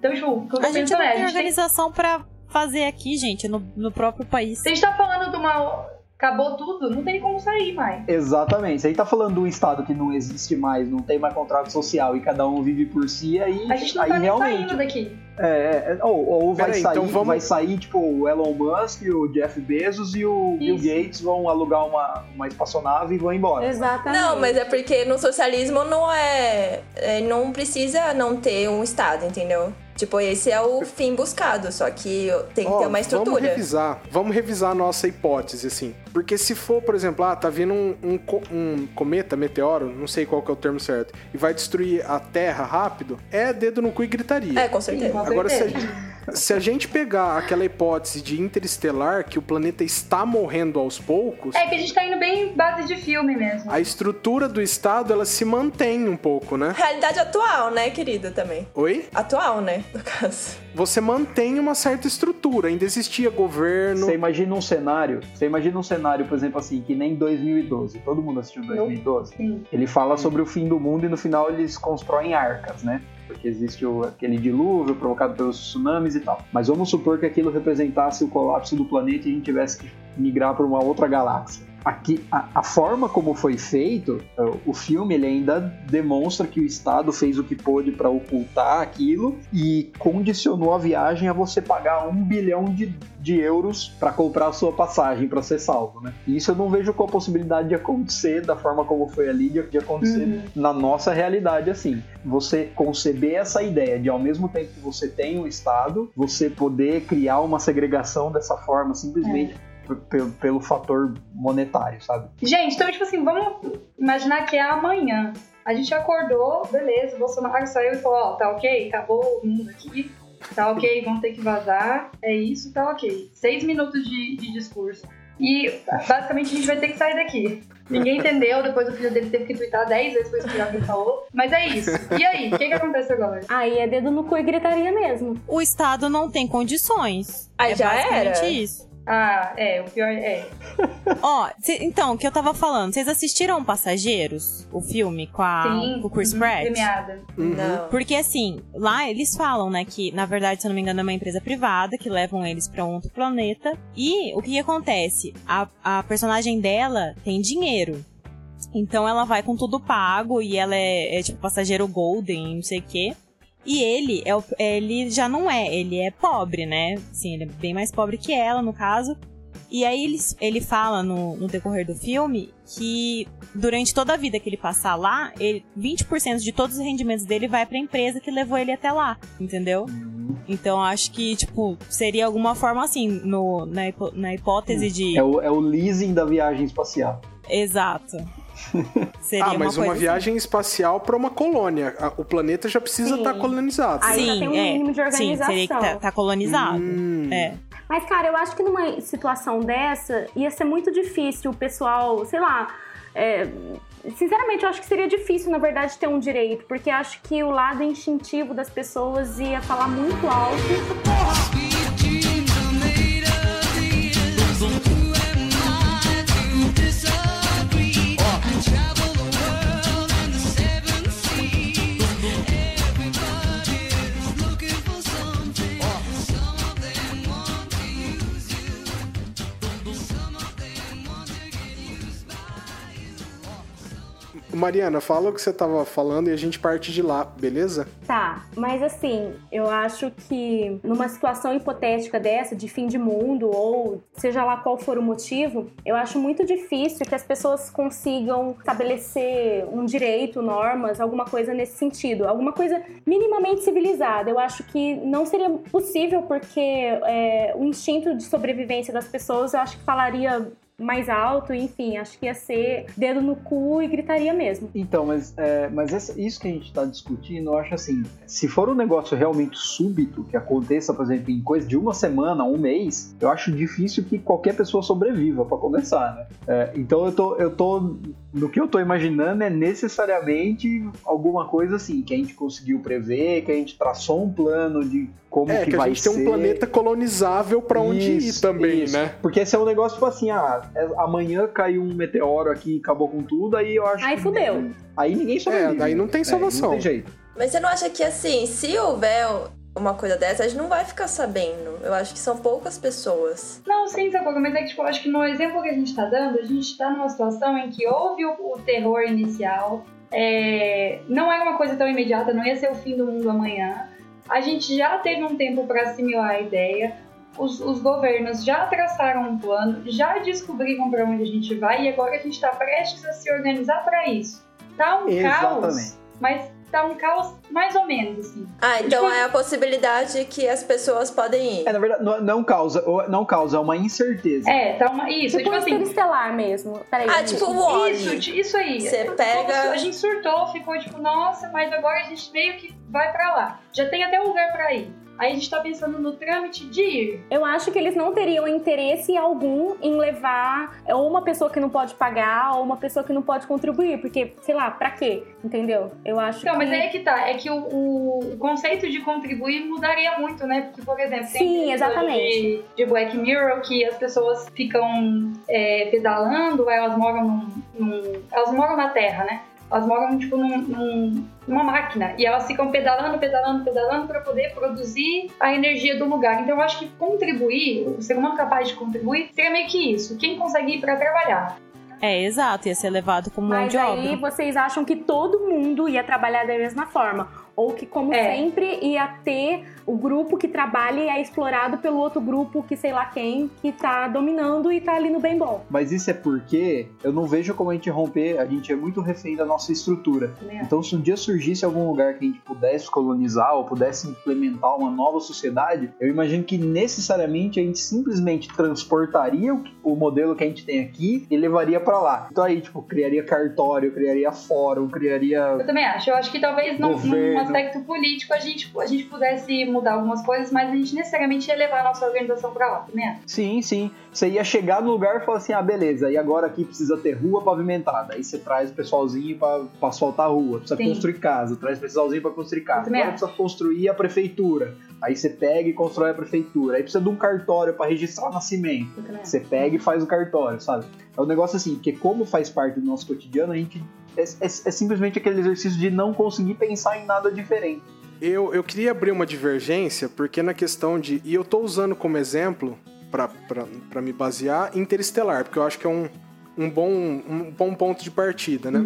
Então, tipo, que eu A gente não é, a tem gente tem organização pra fazer aqui, gente, no, no próprio país. Se a gente tá falando de uma. Acabou tudo, não tem como sair mais. Exatamente. Você aí tá falando de um estado que não existe mais, não tem mais contrato social e cada um vive por si, aí, A gente não aí tá realmente. saindo daqui. É, é, ou, ou vai, Peraí, sair, então vamos- vai sair, tipo, o Elon Musk, o Jeff Bezos e o Bill Isso. Gates vão alugar uma, uma espaçonave e vão embora. Exatamente. Não, mas é porque no socialismo não é, é. Não precisa não ter um Estado, entendeu? Tipo, esse é o fim buscado, só que tem que Ó, ter uma Vamos estrutura. revisar, vamos revisar a nossa hipótese, assim. Porque se for, por exemplo, ah, tá vindo um, um um cometa, meteoro, não sei qual que é o termo certo, e vai destruir a Terra rápido, é dedo no cu e gritaria. É, com Sim, certeza. com Agora, se a, gente, se a gente pegar aquela hipótese de interestelar, que o planeta está morrendo aos poucos, É que a gente tá indo bem base de filme mesmo. a estrutura do Estado, ela se mantém um pouco, né? Realidade atual, né, querido, também. Oi? Atual, né, no caso. Você mantém uma certa estrutura, ainda existia governo... Você imagina um cenário, você imagina um cenário, por exemplo, assim, que nem 2012. Todo mundo assistiu 2012? Sim. Ele fala sobre o fim do mundo e no final eles constroem arcas, né? Porque existe o- aquele dilúvio provocado pelos tsunamis e tal. Mas vamos supor que aquilo representasse o colapso do planeta e a gente tivesse que migrar para uma outra galáxia. Aqui, a, a forma como foi feito, eh, o filme ele ainda demonstra que o Estado fez o que pôde para ocultar aquilo e condicionou a viagem a você pagar um bilhão de, de euros para comprar a sua passagem para ser salvo, né? E isso eu não vejo com a possibilidade de acontecer da forma como foi ali, de, de acontecer Uhum. na nossa realidade assim. Você conceber essa ideia de ao mesmo tempo que você tem um Estado, você poder criar uma segregação dessa forma simplesmente p- pelo, pelo fator monetário, sabe? Gente, então, tipo assim, vamos imaginar que é amanhã. A gente acordou, beleza, o Bolsonaro saiu e falou, ó, tá ok, acabou o mundo aqui, tá ok, vamos ter que vazar, é isso, tá ok. Seis minutos de, de discurso. E basicamente a gente vai ter que sair daqui. Ninguém entendeu, depois o filho dele teve que twittar 10 vezes foi isso que ele falou. Mas é isso. E aí, o que, que acontece agora? Aí é dedo no cu e gritaria mesmo. O Estado não tem condições. Aí é já basicamente era. isso. Ah, é, o pior é. <laughs> Ó, cê- então, o que eu tava falando, vocês assistiram Passageiros? O filme com, a, Sim, com o Chris uhum, Pratt? Premiada. Uhum. Não. Porque assim, lá eles falam, né, que na verdade, se eu não me engano, é uma empresa privada que levam eles pra um outro planeta. E o que, que acontece? A, a personagem dela tem dinheiro. Então ela vai com tudo pago e ela é, é, tipo passageiro golden, não sei o quê. E ele é o- ele já não é, ele é pobre, né? Assim, ele é bem mais pobre que ela, no caso. E aí ele, ele fala no, no decorrer do filme que durante toda a vida que ele passar lá, ele, 20% de todos os rendimentos dele vai pra empresa que levou ele até lá, entendeu? Então acho que, tipo, seria alguma forma assim, no, na, na hipótese de. É o, é o leasing da viagem espacial. Exato. <laughs> Seria Ah, mas uma, uma, coisa viagem espacial para uma colônia. O planeta já precisa Sim. estar colonizado. Aí já Sim, tem um é. mínimo de Sim, organização. seria que tá, tá colonizado. Hum. É. Mas, cara, eu acho que numa situação dessa ia ser muito difícil o pessoal, sei lá. é, sinceramente, eu acho que seria difícil, na verdade, ter um direito, porque acho que o lado instintivo das pessoas ia falar muito alto. Mariana, fala o que você tava falando e a gente parte de lá, beleza? Tá, mas assim, eu acho que numa situação hipotética dessa, de fim de mundo, ou seja lá qual for o motivo, eu acho muito difícil que as pessoas consigam estabelecer um direito, normas, alguma coisa nesse sentido. Alguma coisa minimamente civilizada. Eu acho que não seria possível porque é, o instinto de sobrevivência das pessoas, eu acho que falaria mais alto, enfim, acho que ia ser dedo no cu e gritaria mesmo. Então, mas, é, mas essa- isso que a gente tá discutindo, eu acho assim, se for um negócio realmente súbito, que aconteça, por exemplo, em coisa de uma semana, um mês, eu acho difícil que qualquer pessoa sobreviva, pra começar, né? É, então eu tô, eu tô. No que eu tô imaginando é necessariamente alguma coisa assim, que a gente conseguiu prever, que a gente traçou um plano de como É, que, que, a vai gente tem ser. um planeta colonizável pra onde Isso, ir também, isso. né? Porque esse é um negócio tipo assim, ah, é- amanhã caiu um meteoro aqui e acabou com tudo, aí eu acho Aí que- fudeu. Aí ninguém sobrevive. É, daí não tem É, salvação. não tem jeito. Mas você não acha que assim, se houver uma coisa dessa, a gente não vai ficar sabendo. Eu acho que são poucas pessoas. Não, sim, Sapoca, mas é que, tipo, eu acho que no exemplo que a gente tá dando, a gente tá numa situação em que houve o, o terror inicial, é, não era uma coisa tão imediata, não ia ser o fim do mundo amanhã. A gente já teve um tempo para assimilar a ideia, os, os governos já traçaram um plano, já descobriram para onde a gente vai e agora a gente está prestes a se organizar para isso. Tá um caos, Exatamente. mas tá um caos mais ou menos, assim. Ah, então Tipo- é a possibilidade que as pessoas podem ir. É, na verdade, não, não causa, não causa, é uma incerteza. É, tá uma. Isso, Tipo tipo um assim. interestelar mesmo. Peraí. Ah, tipo o. Isso, isso aí. Você Como pega- A gente surtou, ficou tipo, nossa, mas agora a gente meio que vai pra lá. Já tem até lugar pra ir. Aí a gente tá pensando no trâmite de ir. Eu acho que eles não teriam interesse algum em levar ou uma pessoa que não pode pagar ou uma pessoa que não pode contribuir, porque, sei lá, pra quê? Entendeu? Eu acho Então, que... mas aí é que tá. É que o, o conceito de contribuir mudaria muito, né? Porque, por exemplo, tem Sim, exatamente. De, de Black Mirror que as pessoas ficam é, pedalando, elas moram num, num- Elas moram na Terra, né? Elas moram, tipo, num, num- numa máquina. E elas ficam pedalando, pedalando, pedalando para poder produzir a energia do lugar. Então, eu acho que contribuir, o ser humano capaz de contribuir, seria meio que isso. Quem consegue ir para trabalhar. É, exato, ia ser levado como mão Mas de aí obra. vocês acham que todo mundo ia trabalhar da mesma forma. Ou que, como É. sempre, ia ter o grupo que trabalha e é explorado pelo outro grupo que sei lá quem, que tá dominando e tá ali no bem bom. Mas isso é porque eu não vejo como a gente romper, a gente é muito refém da nossa estrutura. Né? Então, se um dia surgisse algum lugar que a gente pudesse colonizar ou pudesse implementar uma nova sociedade, eu imagino que necessariamente a gente simplesmente transportaria o, o modelo que a gente tem aqui e levaria pra lá. Então aí, tipo, criaria cartório, criaria fórum, criaria Eu também acho. Eu acho que talvez num, Governo. Aspecto político a gente, a gente pudesse mudar algumas coisas, mas a gente necessariamente ia levar a nossa organização pra lá, também acho. Sim, sim. Você ia chegar no lugar e falar assim: ah, beleza, e agora aqui precisa ter rua pavimentada. Aí você traz o pessoalzinho pra asfaltar a rua. Precisa Sim. construir casa, traz o pessoalzinho pra construir casa. Agora acho. precisa construir a prefeitura. Aí você pega e constrói a prefeitura. Aí precisa de um cartório pra registrar o nascimento. Acho. Você pega e faz o cartório, sabe? É um negócio assim, porque como faz parte do nosso cotidiano, a gente. É, é- é simplesmente aquele exercício de não conseguir pensar em nada diferente. Eu, eu queria abrir uma divergência, porque na questão de. E eu tô usando como exemplo, para me basear, Interestelar, porque eu acho que é um, um, bom, um bom ponto de partida, né?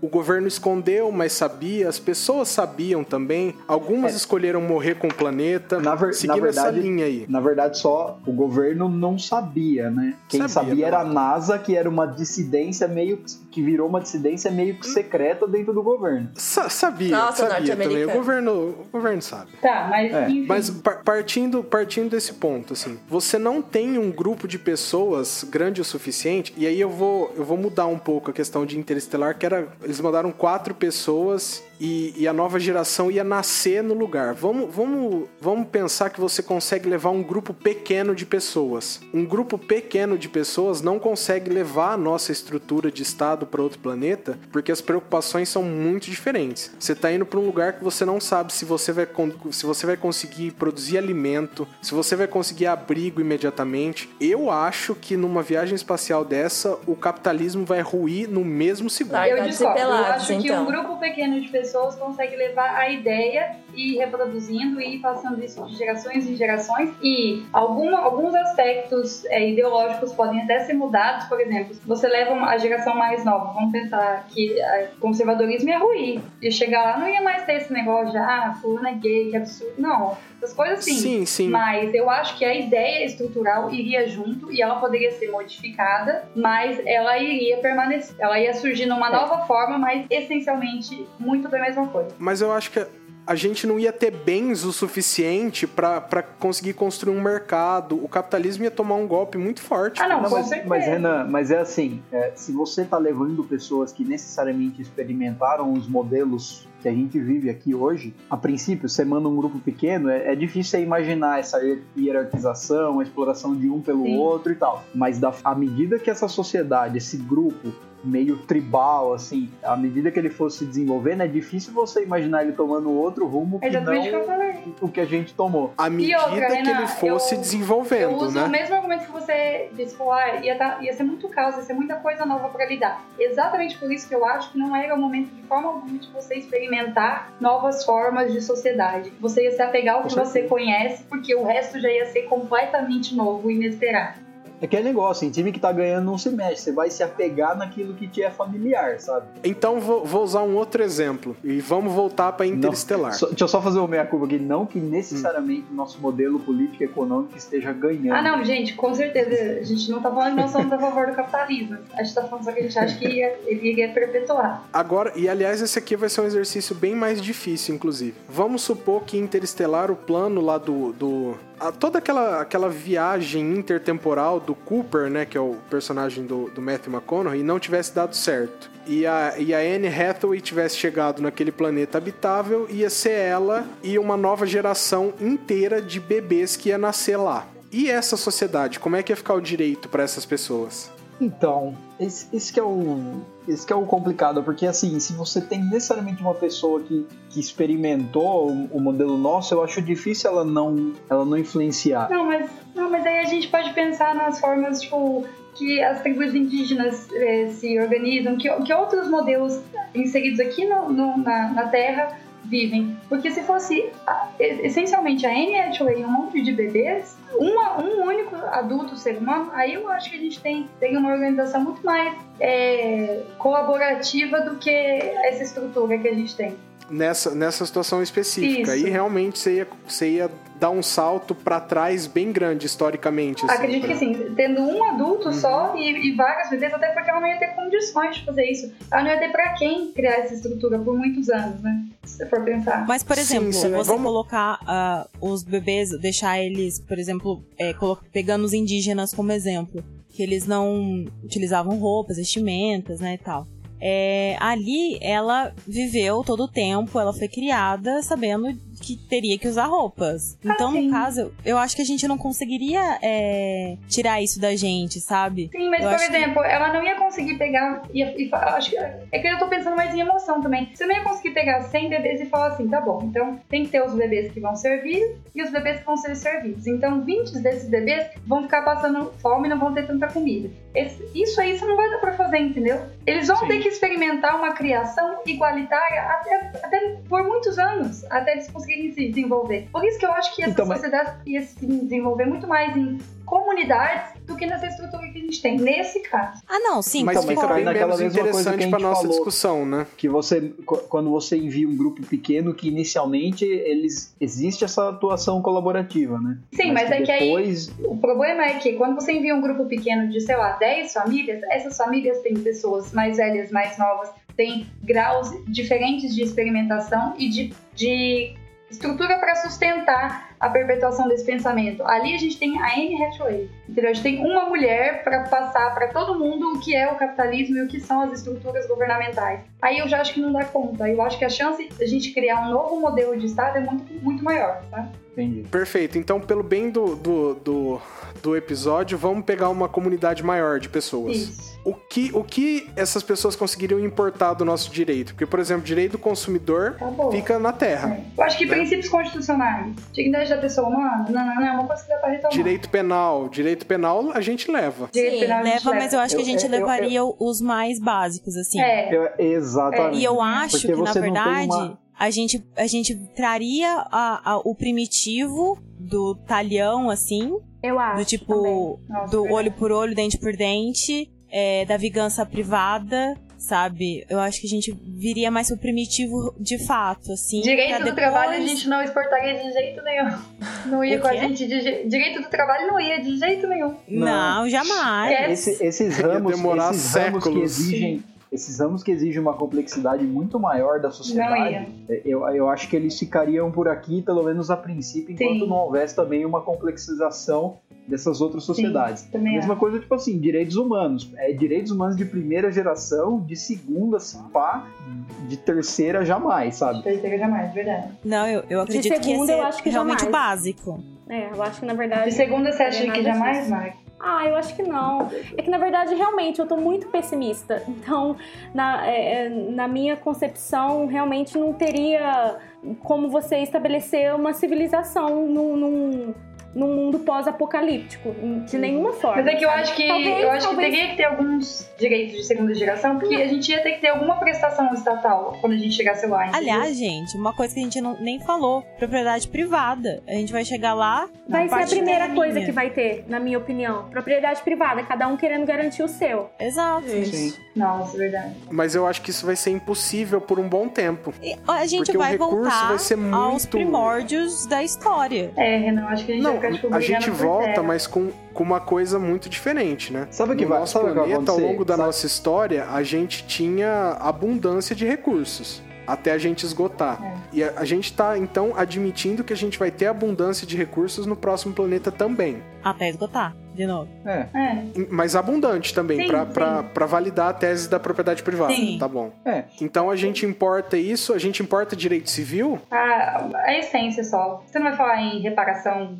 O governo escondeu, mas sabia, as pessoas sabiam também. Algumas É. escolheram morrer com o planeta, Na ver- na seguindo verdade- essa linha aí. Na verdade, só o governo não sabia, né? Quem Sabia, sabia, era a. NASA, que era uma dissidência meio. que virou uma dissidência meio que secreta dentro do governo. Sa- sabia, Nossa, sabia também. O governo, o governo sabe. Tá, mas É, enfim. Mas par- partindo, partindo desse ponto, assim, você não tem um grupo de pessoas grande o suficiente, e aí eu vou, eu vou mudar um pouco a questão de Interestelar, que era. Eles mandaram quatro pessoas e, e a nova geração ia nascer no lugar. Vamos, vamos, vamos pensar que você consegue levar um grupo pequeno de pessoas. Um grupo pequeno de pessoas não consegue levar a nossa estrutura de Estado para outro planeta, porque as preocupações são muito diferentes. Você está indo para um lugar que você não sabe se você vai, se você vai conseguir produzir alimento, se você vai conseguir abrigo imediatamente. Eu acho que numa viagem espacial dessa, o capitalismo vai ruir no mesmo segundo. Eu discordo. Eu acho que então. um grupo pequeno de pessoas pessoas consegue levar a ideia e ir reproduzindo e ir passando isso de gerações em gerações. E alguma, alguns aspectos é, ideológicos podem até ser mudados. Por exemplo, você leva a geração mais nova, vamos pensar que é, conservadorismo ia ruir. E chegar lá não ia mais ter esse negócio de, ah, fulano é gay, que absurdo. Não, essas coisas sim. Sim, sim. Mas eu acho que a ideia estrutural iria junto e ela poderia ser modificada, mas ela iria permanecer. Ela ia surgir numa nova forma, mas essencialmente muito da mesma coisa. Mas eu acho que a gente não ia ter bens o suficiente para conseguir construir um mercado. O capitalismo ia tomar um golpe muito forte. Ah, não, Não, mas, mas, Renan, mas é assim, é, se você tá levando pessoas que necessariamente experimentaram os modelos que a gente vive aqui hoje, a princípio, você manda um grupo pequeno, é, é difícil você imaginar essa hier- hierarquização, a exploração de um pelo Sim. outro e tal. Mas da, à medida que essa sociedade, esse grupo meio tribal, assim, à medida que ele fosse se desenvolvendo, é difícil você imaginar ele tomando outro rumo É que exatamente o que eu não falei. o que a gente tomou. À medida outra, que Renan, ele fosse eu- Eu desenvolvendo, uso né? o mesmo argumento que você disse, pô, ah, ia, tá- ia ser muito caos, ia ser muita coisa nova para lidar. Exatamente por isso que eu acho que não era o momento de forma alguma de você experimentar novas formas de sociedade. Você ia se apegar ao que você conhece, porque o resto já ia ser completamente novo e inesperado. É que é negócio, em time que tá ganhando não se mexe, você vai se apegar naquilo que te é familiar, sabe? Então vou, vou usar um outro exemplo. E vamos voltar para Interestelar. Só- deixa eu só fazer o meia-culpa aqui. Não que necessariamente o nosso modelo político e econômico esteja ganhando. Ah, não, gente, com certeza. A gente não tá falando que nós somos a favor do capitalismo. A gente tá falando só que a gente acha que ia- ele iria perpetuar. Agora, e aliás, esse aqui vai ser um exercício bem mais difícil, inclusive. Vamos supor que Interestelar, o plano lá do. do a- toda aquela, aquela viagem intertemporal do Cooper, né, que é o personagem do, do Matthew McConaughey, não tivesse dado certo. E a, e a Anne Hathaway tivesse chegado naquele planeta habitável, ia ser ela e uma nova geração inteira de bebês que ia nascer lá. E essa sociedade, como é que ia ficar o direito para essas pessoas? Então, esse, esse que é o. Esse que é o complicado, porque assim, se você tem necessariamente uma pessoa que, que experimentou o, o modelo nosso, eu acho difícil ela não, ela não influenciar. Não, mas, não, mas aí a gente pode pensar nas formas, tipo, que as tribos indígenas eh, se organizam, que, que outros modelos inseridos aqui no, no- na, na Terra vivem. Porque se fosse essencialmente a Anne Hathaway e um monte de bebês, uma, um único adulto ser humano, aí eu acho que a gente tem, tem uma organização muito mais eh, colaborativa do que essa estrutura que a gente tem. nessa, nessa situação específica. Isso. E realmente você ia, você ia dar um salto pra trás bem grande historicamente. assim, Acredito pra- que sim, tendo um adulto só e, e várias bebês, até porque ela não ia ter condições de fazer isso. Ela não ia ter pra quem criar essa estrutura por muitos anos, né? Se for pensar. Mas, por Sim, exemplo, sim, você vamos- colocar ah, os bebês, deixar eles, por exemplo, é, pegando os indígenas como exemplo, que eles não utilizavam roupas, vestimentas, né, e tal. É, ali, ela viveu todo o tempo, ela foi criada sabendo que teria que usar roupas. Então, sim. no caso, eu acho que a gente não conseguiria é, tirar isso da gente, sabe? Sim, mas Eu por acho que- exemplo, ela não ia conseguir pegar e, e acho que é que eu tô pensando mais em emoção também. Você não ia conseguir pegar 100 bebês e falar assim, tá bom, então tem que ter os bebês que vão servir e os bebês que vão ser servidos. Então 20 desses bebês vão ficar passando fome e não vão ter tanta comida. Esse- isso aí você não vai dar pra fazer, entendeu? Eles vão Sim. ter que experimentar uma criação igualitária até, até por muitos anos, até eles conseguirem se desenvolver. Por isso que eu acho que essa Então, mas- sociedade ia se desenvolver muito mais em comunidades do que nessa estrutura que a gente tem, nesse caso. Ah, não, sim, Mas Então, fica bem naquela menos mesma coisa que a gente pra nossa falou. discussão, né? Que você, qu- quando você envia um grupo pequeno, que inicialmente eles existe essa atuação colaborativa, né? Sim, mas, que é que aí o problema é que quando você envia um grupo pequeno de, sei lá, 10 famílias, essas famílias têm pessoas mais velhas, mais novas, têm graus diferentes de experimentação e de, de estrutura para sustentar a perpetuação desse pensamento. Ali a gente tem a Anne Hathaway, entendeu? A gente tem uma mulher para passar para todo mundo o que é o capitalismo e o que são as estruturas governamentais. Aí eu já acho que não dá conta. Eu acho que a chance de a gente criar um novo modelo de Estado é muito, muito maior, tá? Entendi. Perfeito. Então, pelo bem do, do, do, do episódio, vamos pegar uma comunidade maior de pessoas. Isso. O que, o que essas pessoas conseguiriam importar do nosso direito? Porque, por exemplo, direito do consumidor Acabou. fica na terra. Eu acho que Né? princípios constitucionais, dignidade da pessoa humana, não, não, não, é uma coisa que dá pra retomar. Direito penal. Direito penal a gente leva. Direito Sim, penal a gente Leva, mas eu acho que a Eu- gente eu- eu- levaria os mais básicos, assim. É, Eu- exatamente. E eu acho Porque que, na verdade, a, gente, a gente traria a- a- o primitivo do talhão, assim, Eu acho. do tipo, Nossa, do verdade. olho por olho, dente por dente, é, da vingança privada, sabe? Eu acho que a gente viria mais pro primitivo de fato, assim. Direito do depois- trabalho a gente não exportaria de jeito nenhum. <laughs> Não ia O com a gente de je- Direito do trabalho não ia de jeito nenhum. Não, jamais. É. Esse- esses ramos, esses ramos que séculos. exigem. Esses ramos que exigem uma complexidade muito maior da sociedade, ia. eu, eu acho que eles ficariam por aqui, pelo menos a princípio, enquanto Sim. não houvesse também uma complexização dessas outras sociedades. também Mesma coisa, tipo assim, direitos humanos. É direitos humanos de primeira geração, de segunda, assim, pá, de terceira jamais, sabe? Terceira jamais, verdade. Não, eu, eu acredito que segunda, esse eu acho que é realmente jamais. básico. É, eu acho que na verdade. De segunda você acha é que jamais, disso. Ah, eu acho que não. É que na verdade, realmente, eu tô muito pessimista. <laughs> Então, na, é, é, na minha concepção, realmente não teria como você estabelecer uma civilização num, num, num mundo pós-apocalíptico, de nenhuma forma. Mas é que eu sabe? acho que Talvez, eu acho talvez- que teria que ter alguns direitos de segunda geração, porque a gente ia ter que ter alguma prestação estatal quando a gente chegasse lá. entendeu? Aliás, gente, uma coisa que a gente não, nem falou: propriedade privada. A gente vai chegar lá. Vai na ser a primeira coisa que vai ter, na minha opinião. Propriedade privada, cada um querendo garantir o seu. Exato. Sim. Nossa, verdade. Mas eu acho que isso vai ser impossível por um bom tempo. E a gente Porque o vai recurso voltar vai ser aos muito- primórdios da história. É, Renan, acho que a gente Não, tipo a gente volta, mas com, com uma coisa muito diferente, né? Sabe o que no vai- nosso sabe o que vai planeta, ao longo da Sabe- nossa história, a gente tinha abundância de recursos. Até a gente esgotar. É. E a, a gente tá, então, admitindo que a gente vai ter abundância de recursos no próximo planeta também. Até esgotar, de novo. É. É, Mas abundante também, pra validar a tese da propriedade privada. Sim. Tá bom. É. Então a gente importa isso, a gente importa direito civil? a, a essência só. Você não vai falar em reparação,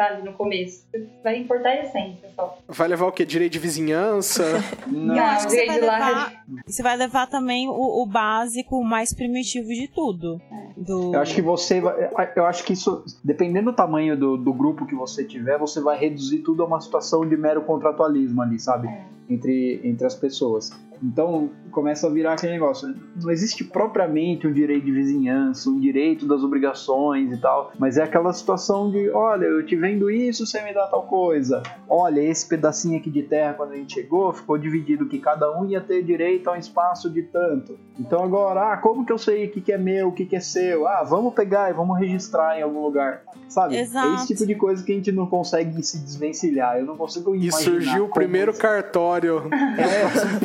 sabe, no começo. Você vai importar a essência só. Vai levar o quê? Direito de vizinhança? <laughs> Não. Eu acho que você direito vai levar, você vai levar também o, o básico, o mais primitivo de tudo. Do... Eu acho que você vai. Eu acho que isso, dependendo do tamanho do, do grupo que você tiver, você vai reduzir tudo a uma situação de mero contratualismo ali, sabe? Entre, entre as pessoas. Então começa a virar aquele negócio. Não existe propriamente um direito de vizinhança, um direito das obrigações e tal, mas é aquela situação de: olha, eu te vendo isso, você me dá tal coisa. Olha, esse pedacinho aqui de terra, quando a gente chegou, ficou dividido que cada um ia ter direito a um espaço de tanto. Então agora, ah, como que eu sei o que, que é meu, o que, que é seu? Ah, vamos pegar e vamos registrar em algum lugar. Sabe? Exato. É esse tipo de coisa que a gente não consegue se desvencilhar. Eu não consigo E imaginar. surgiu o primeiro isso- cartório <laughs> É.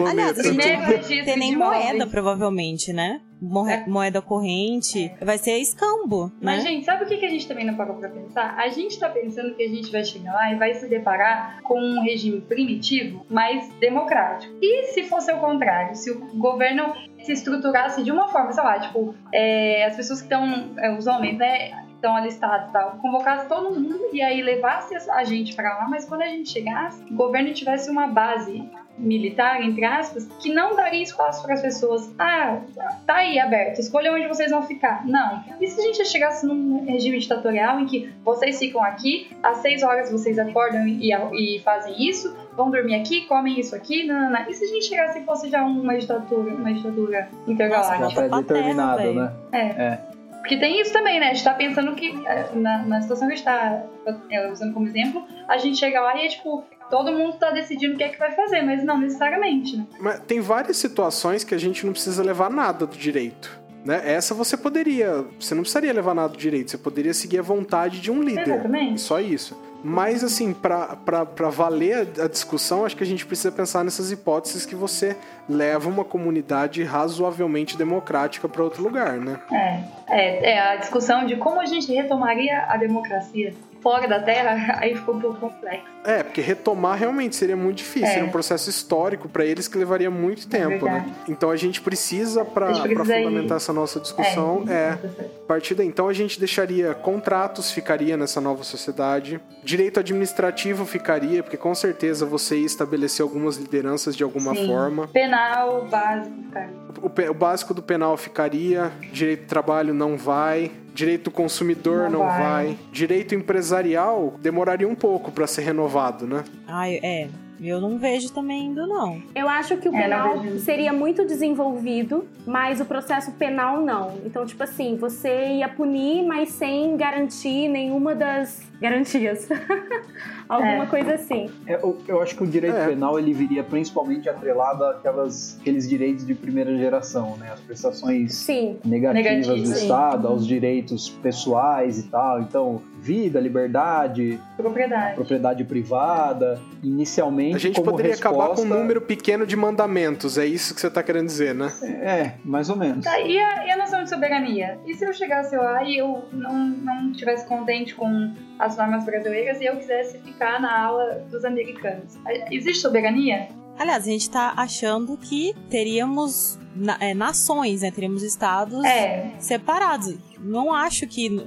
<laughs> Aliás, Primeiro registro ter nem moeda, provavelmente, né? Morre- É. Moeda corrente. Vai ser escambo, Mas, né? gente, sabe o que a gente também não parou pra pensar? A gente tá pensando que a gente vai chegar lá e vai se deparar com um regime primitivo, mas democrático. E se fosse o contrário? Se o governo se estruturasse de uma forma, sei lá, tipo, é, as pessoas que estão, é, os homens, né, estão alistados e tal, convocasse todo mundo e aí levasse a gente pra lá, mas quando a gente chegasse, o governo tivesse uma base militar, entre aspas, que não daria espaço para as pessoas. Ah, tá aí aberto, escolha onde vocês vão ficar. Não. E se a gente chegasse num regime ditatorial em que vocês ficam aqui, às seis horas vocês acordam e, e fazem isso, vão dormir aqui, comem isso aqui, não, não, não. E se a gente chegasse e fosse já uma ditadura, uma ditadura intergaláctica? pra pré-determinado, terra, né? É. Porque tem isso também, né? A gente tá pensando que, é, na, na situação que a gente tá é, usando como exemplo, a gente chega lá e é tipo, todo mundo tá decidindo o que é que vai fazer, mas não necessariamente, né? Mas tem várias situações que a gente não precisa levar nada do direito. Né? Essa você poderia. Você não precisaria levar nada do direito, você poderia seguir a vontade de um líder. Exatamente. E só isso. Mas, assim, pra valer a, a discussão, acho que a gente precisa pensar nessas hipóteses que você leva uma comunidade razoavelmente democrática para outro lugar, né? É, é, é a discussão de como a gente retomaria a democracia. Fora da Terra, <laughs> aí ficou um pouco complexo. É, porque retomar realmente seria muito difícil. É. Seria um processo histórico para eles que levaria muito tempo, né? verdade. Então a gente precisa, para precisa ir- fundamentar essa nossa discussão, é, certo. a partir daí. Então a gente deixaria contratos, ficaria nessa nova sociedade. Direito administrativo ficaria, porque com certeza você ia estabelecer algumas lideranças de alguma Sim. forma. Penal, básico, cara. O, o básico do penal ficaria, direito do trabalho não vai, direito do consumidor não, Não vai. vai. direito empresarial demoraria um pouco para ser renovado, né? Ai, é. Eu não vejo também indo, não. Eu acho que o É, penal seria muito desenvolvido, mas o processo penal não. Então, tipo assim, você ia punir, mas sem garantir nenhuma das garantias. <laughs> Alguma É. coisa assim. É, eu, eu acho que o direito É. penal ele viria principalmente atrelado àquelas, aqueles direitos de primeira geração, né? As prestações Sim. negativas Negativas, do sim. Estado, aos direitos pessoais e tal. Então, vida, liberdade, Propriedade. propriedade privada, inicialmente A gente como poderia resposta... acabar com um número pequeno de mandamentos, é isso que você tá querendo dizer, né? É, mais ou menos. Tá, e a, e a noção de soberania? E se eu chegasse lá e eu não, não estivesse contente com as normas brasileiras e eu quisesse ficar na ala dos americanos? Existe soberania? Aliás, a gente tá achando que teríamos na- é, nações, né? Teríamos estados É, separados. Não acho que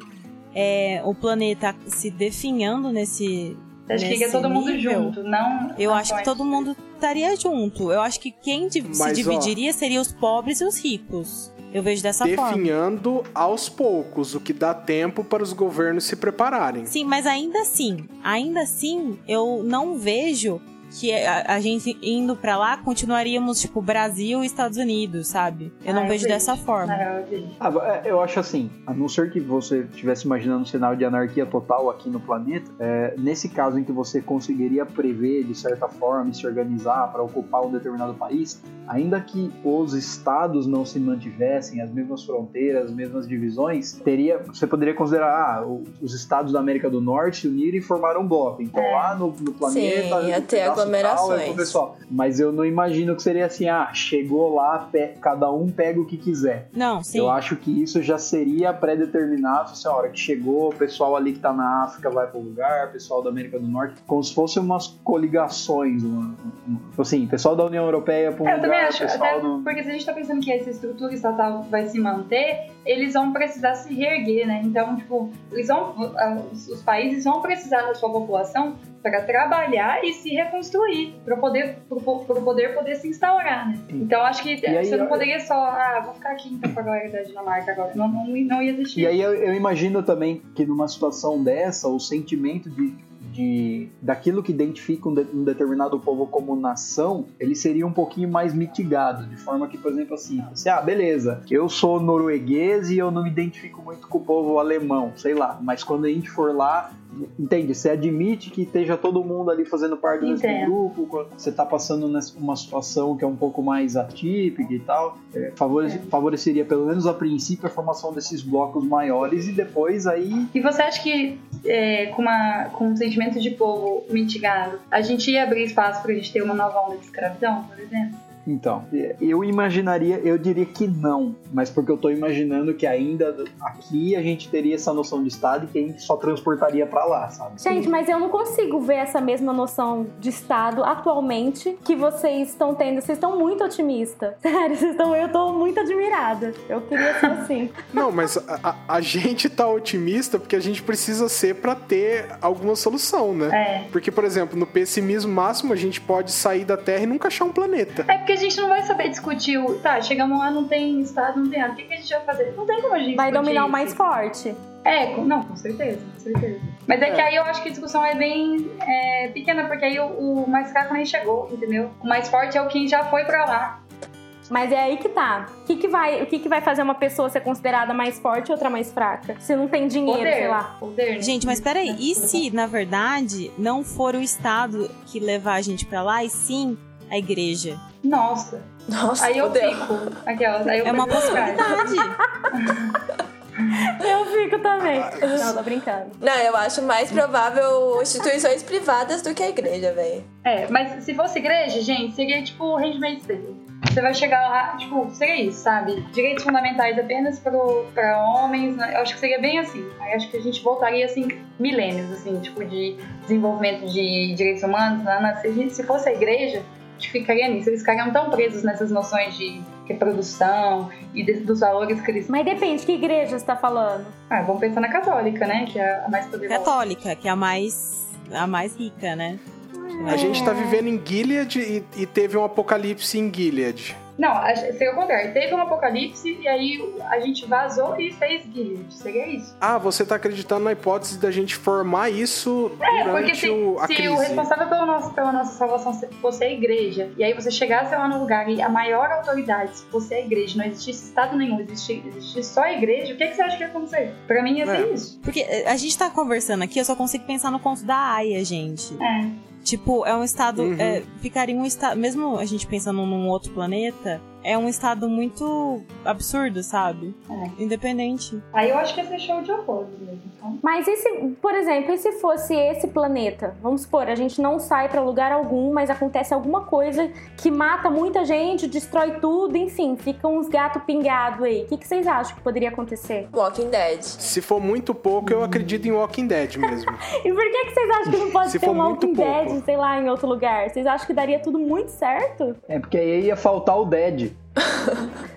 é, o planeta se definhando nesse. acho que nesse fica todo mundo nível, junto, não. Eu acho que todo mundo estaria junto. Eu acho que quem di- se Mas, ó, dividiria seria os pobres e os ricos. Eu vejo dessa forma. Definhando aos poucos, o que dá tempo para os governos se prepararem. Sim, mas ainda assim, ainda assim, eu não vejo que a, a gente indo pra lá continuaríamos tipo Brasil e Estados Unidos, sabe? Eu Ah, não eu vejo vejo. dessa forma. Na real, eu. Ah, é, eu acho assim, a não ser que você estivesse imaginando um cenário de anarquia total aqui no planeta, é, nesse caso em que você conseguiria prever de certa forma e se organizar para ocupar um determinado país, ainda que os estados não se mantivessem, as mesmas fronteiras, as mesmas divisões, teria, você poderia considerar ah, os estados da América do Norte se uniram e formaram um bloco. Então É. lá no, no planeta, ia o pedaço tal é pro aglomerações. pessoal. Mas eu não imagino que seria assim, ah, chegou lá, cada um pega o que quiser. Não, sim. Eu acho que isso já seria pré-determinado, assim, a hora que chegou, o pessoal ali que tá na África vai pro lugar, o pessoal da América do Norte, como se fossem umas coligações, uma, uma- assim, pessoal da União Europeia um É, eu também lugar, acho, pessoal até do... porque se a gente tá pensando que essa estrutura estatal vai se manter, eles vão precisar se reerguer, né? Então, tipo, eles vão, os países vão precisar da sua população para trabalhar e se reconstruir, para poder, pro, po- pro poder poder se instaurar, né? Então, acho que aí, você não poderia só, ah, vou ficar aqui então com a galera da Dinamarca agora. Não, não, não ia existir. E aí eu, eu imagino também que numa situação dessa, o sentimento de, de daquilo que identifica um, de- um determinado povo como nação, ele seria um pouquinho mais mitigado, de forma que, por exemplo, assim, assim, ah, beleza, eu sou norueguês e eu não me identifico muito com o povo alemão, sei lá, mas quando a gente for lá, entende? Você admite que esteja todo mundo ali fazendo parte do mesmo grupo, você tá passando uma situação que é um pouco mais atípica e tal, é, favorece- favoreceria pelo menos a princípio a formação desses blocos maiores e depois aí E você acha que é, com, uma, com um sentimento de povo mitigado, a gente ia abrir espaço pra gente ter uma nova onda de escravidão, por exemplo? Então, eu imaginaria, eu diria que não, mas porque eu tô imaginando que ainda aqui a gente teria essa noção de Estado e que a gente só transportaria pra lá, sabe? Gente, mas eu não consigo ver essa mesma noção de Estado atualmente que vocês estão tendo. Vocês estão muito otimistas. <laughs> Sério, vocês estão, eu tô muito admirada. Eu queria ser assim. <laughs> Não, mas a, a- a gente tá otimista porque a gente precisa ser pra ter alguma solução, né? É. Porque, por exemplo, no pessimismo máximo, a gente pode sair da Terra e nunca achar um planeta. É porque a gente não vai saber discutir o. Tá, chegamos lá, não tem Estado, não tem nada. O que, que a gente vai fazer? Não tem como a gente Vai dominar o isso. mais forte. É, com- não, com certeza, com certeza. Mas é, que aí eu acho que a discussão é bem é, pequena, porque aí o, o mais fraco nem chegou, entendeu? O mais forte é o que já foi pra lá. Mas é aí que tá. O que, que, vai, o que, que vai fazer uma pessoa ser considerada mais forte e outra mais fraca? Se não tem dinheiro, Poder. sei lá. Poder. né? Gente, mas peraí, e se, na verdade, não for o Estado que levar a gente pra lá, e sim a igreja? Nossa. Nossa, Aí eu fico. Aquelas, aí eu É uma possibilidade. <laughs> Eu fico também. Não, tô brincando. Não, eu acho mais provável instituições privadas do que a igreja, velho. É, mas se fosse igreja, gente, seria tipo o Handmaid's Tale. Você vai chegar lá, tipo, seria isso, sabe? Direitos fundamentais apenas pro, pra homens, né? eu acho que seria bem assim. Aí acho que a gente voltaria, assim, milênios, assim, tipo, de desenvolvimento de direitos humanos. Né? Se, a gente- se fosse a igreja, gente ficaria nisso. Eles ficariam tão presos nessas noções de reprodução e de- dos valores que eles... Mas depende, que igreja você tá falando? Ah, vamos pensar na católica, né? Que é a mais poderosa. Católica, que é a mais, a mais rica, né? A gente tá vivendo em Gilead e, e teve um apocalipse em Gilead. Não, seria o contrário. Teve um apocalipse e aí a gente vazou e fez Gilead. Seria isso. Ah, você tá acreditando na hipótese da gente formar isso É, porque durante se, o, a se crise. o responsável pela nossa, pela nossa salvação fosse a igreja, e aí você chegasse lá no lugar e a maior autoridade fosse a igreja, não existisse Estado nenhum, existisse, existisse só a igreja, o que, que você acha que ia acontecer? Pra mim ia ser É. isso. Porque a gente tá conversando aqui, eu só consigo pensar no conto da Aya, gente. É. Tipo, é um estado. Uhum. é, ficaria um estado. Mesmo a gente pensando num outro planeta, é um estado muito absurdo, sabe? É. Independente. Aí eu acho que ia ser show de horrores mesmo. Então, Mas e se, por exemplo, e se fosse esse planeta? Vamos supor, a gente não sai pra lugar algum, mas acontece alguma coisa que mata muita gente, destrói tudo, enfim, ficam uns gatos pingados aí. O que, que vocês acham que poderia acontecer? Walking Dead. Se for muito pouco, eu acredito em Walking Dead mesmo. <laughs> E por que, que vocês acham que não pode Se ter um Walking pouco. Dead, sei lá, em outro lugar? Vocês acham que daria tudo muito certo? É porque aí ia faltar o Dead. <laughs>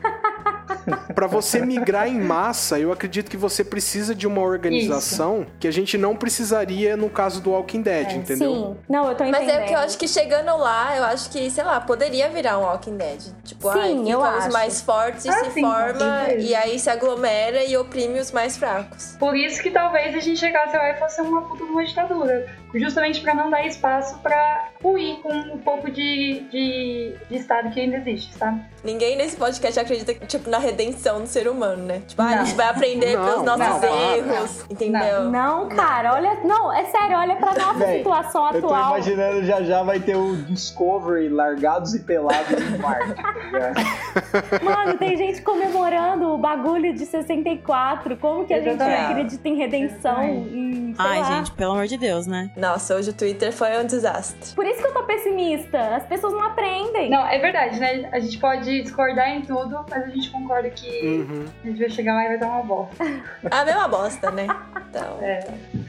Pra você migrar em massa, eu acredito que você precisa de uma organização que a gente não precisaria no caso do Walking Dead, entendeu? Sim. Não, eu tô Mas entendendo. é porque eu acho que chegando lá, eu acho que, sei lá, poderia virar um Walking Dead. Tipo, Sim, ai, eu ficam os acho. mais fortes Ah, se sim, forma e aí se aglomera e oprime os mais fracos. por isso que talvez a gente chegasse lá e fosse uma puta de uma ditadura. Justamente pra não dar espaço pra ruir com um pouco de, de, de Estado que ainda existe, sabe? Ninguém nesse podcast acredita, tipo, na redenção do ser humano, né? Tipo, ah, a Não. gente vai aprender Não, pelos nossos não, para. erros, entendeu? Não, cara, olha. Não, é sério, olha pra nossa Véi, situação Eu tô atual. imaginando já já vai ter o Discovery largados e pelados no Marte. tá? <laughs> Mano, tem gente comemorando o bagulho de 64. Como que a gente acredita em redenção? Em, Ai, lá. gente, pelo amor de Deus, né? Nossa, hoje o Twitter foi um desastre. Por isso que eu tô pessimista. As pessoas não aprendem. Não, é verdade, né? A gente pode discordar em tudo, mas a gente concorda que Uhum. a gente vai chegar lá e vai dar uma bosta. <laughs> A mesma bosta, né? Então. É.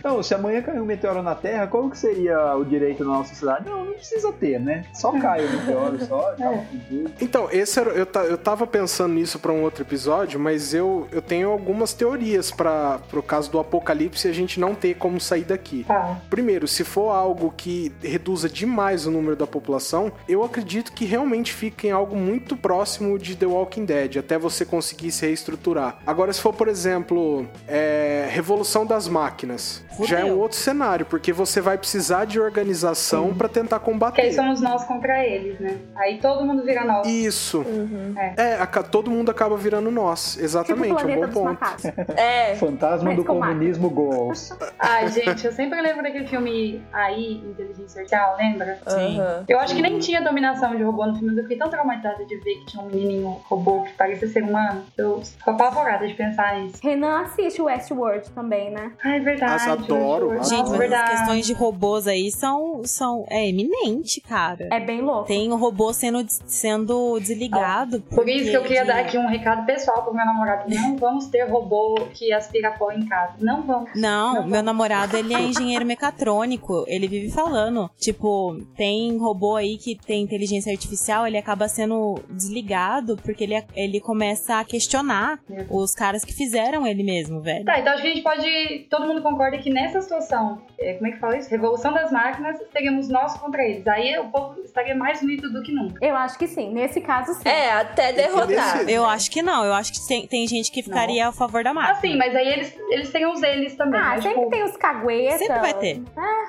Então, se amanhã cair um meteoro na Terra, qual que seria o direito da nossa sociedade? Não, não precisa ter, né? Só cai o meteoro, só acaba com tudo. Então, esse era, eu, eu tava pensando nisso pra um outro episódio, mas eu, eu tenho algumas teorias para pro caso do apocalipse e a gente não ter como sair daqui. Tá. Primeiro, se for algo que reduza demais o número da população, eu acredito que realmente fique em algo muito próximo de The Walking Dead, até você conseguir se reestruturar. Agora, se for, por exemplo, é, Revolução das Máquinas, Fudeu. já é um outro cenário, porque você vai precisar de organização pra tentar Porque aí combater. somos nós contra eles, né? Aí todo mundo vira nós. Isso. É. É, aca- todo mundo acaba virando nós. Tipo Exatamente, é um planeta bom ponto. macacos. É. <laughs> Fantasma Mas do com comunismo Goals. <laughs> Ai, gente, eu sempre lembro daquele filme aí, Inteligência Artificial, lembra? Sim. aham. Eu acho que nem tinha dominação de robô no filme, mas eu fiquei tão traumatizada de ver que tinha um menininho robô que parecia ser humano. Eu fico apavorada de pensar nisso. Renan assiste Westworld também, né? Ah, é verdade. Nossa, adoro, Nossa, Gente, mas verdade. as questões de robôs aí são, são é eminente, cara. É bem louco. Tem o robô sendo, sendo desligado. Por isso que eu queria de- dar aqui um recado pessoal pro meu namorado. Não <laughs> vamos ter robô que aspira pó em casa. Não vamos. Não, Não. meu namorado, ele é <laughs> engenheiro mecatrônico. Ele vive falando. Tipo, tem robô aí que tem inteligência artificial, ele acaba sendo desligado porque ele, ele começa a questionar os caras que fizeram ele mesmo, velho. Tá, então acho que a gente pode. Todo mundo concorda que nessa situação, é, como é que fala isso? Revolução das máquinas, teríamos nós contra eles. Aí o povo estaria mais unido do que nunca. Eu acho que sim. Nesse caso, sim. É, até derrotar. Eu acho que não, eu acho que tem, tem gente que ficaria a favor da máquina. Assim, mas aí eles, eles teriam os eles também. Ah, mas, sempre tipo, tem os caguetas. Sempre vai ter.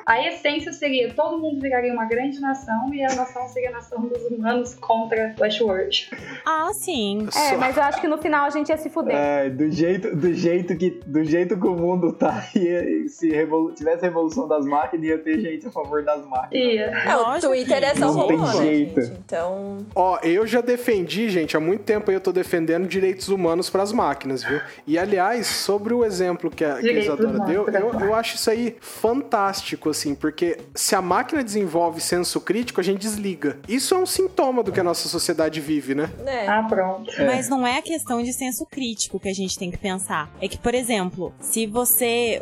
A essência seria todo mundo viraria uma grande nação e a nação seria a nação dos humanos contra Westworld. Ah, sim. É, Só- mas eu acho que no final a gente ia se fuder. É, do jeito, do jeito que, do jeito que o mundo tá, <laughs> ia- se revolu- tivesse revolução das máquinas, ia ter gente a favor das máquinas. Ia. É, o Twitter é só não tem né, jeito. gente? Então. Ó, eu já defendi, gente, há muito tempo eu tô defendendo direitos humanos pras máquinas, viu? E aliás, sobre o exemplo que a, que a Isadora deu, eu, eu acho isso aí fantástico, assim, porque se a máquina desenvolve senso crítico, a gente desliga. Isso é um sintoma do que a nossa sociedade vive, né? Né? Ah, pronto. Mas não é a questão de senso crítico que a gente tem que pensar. É que, por exemplo, se você.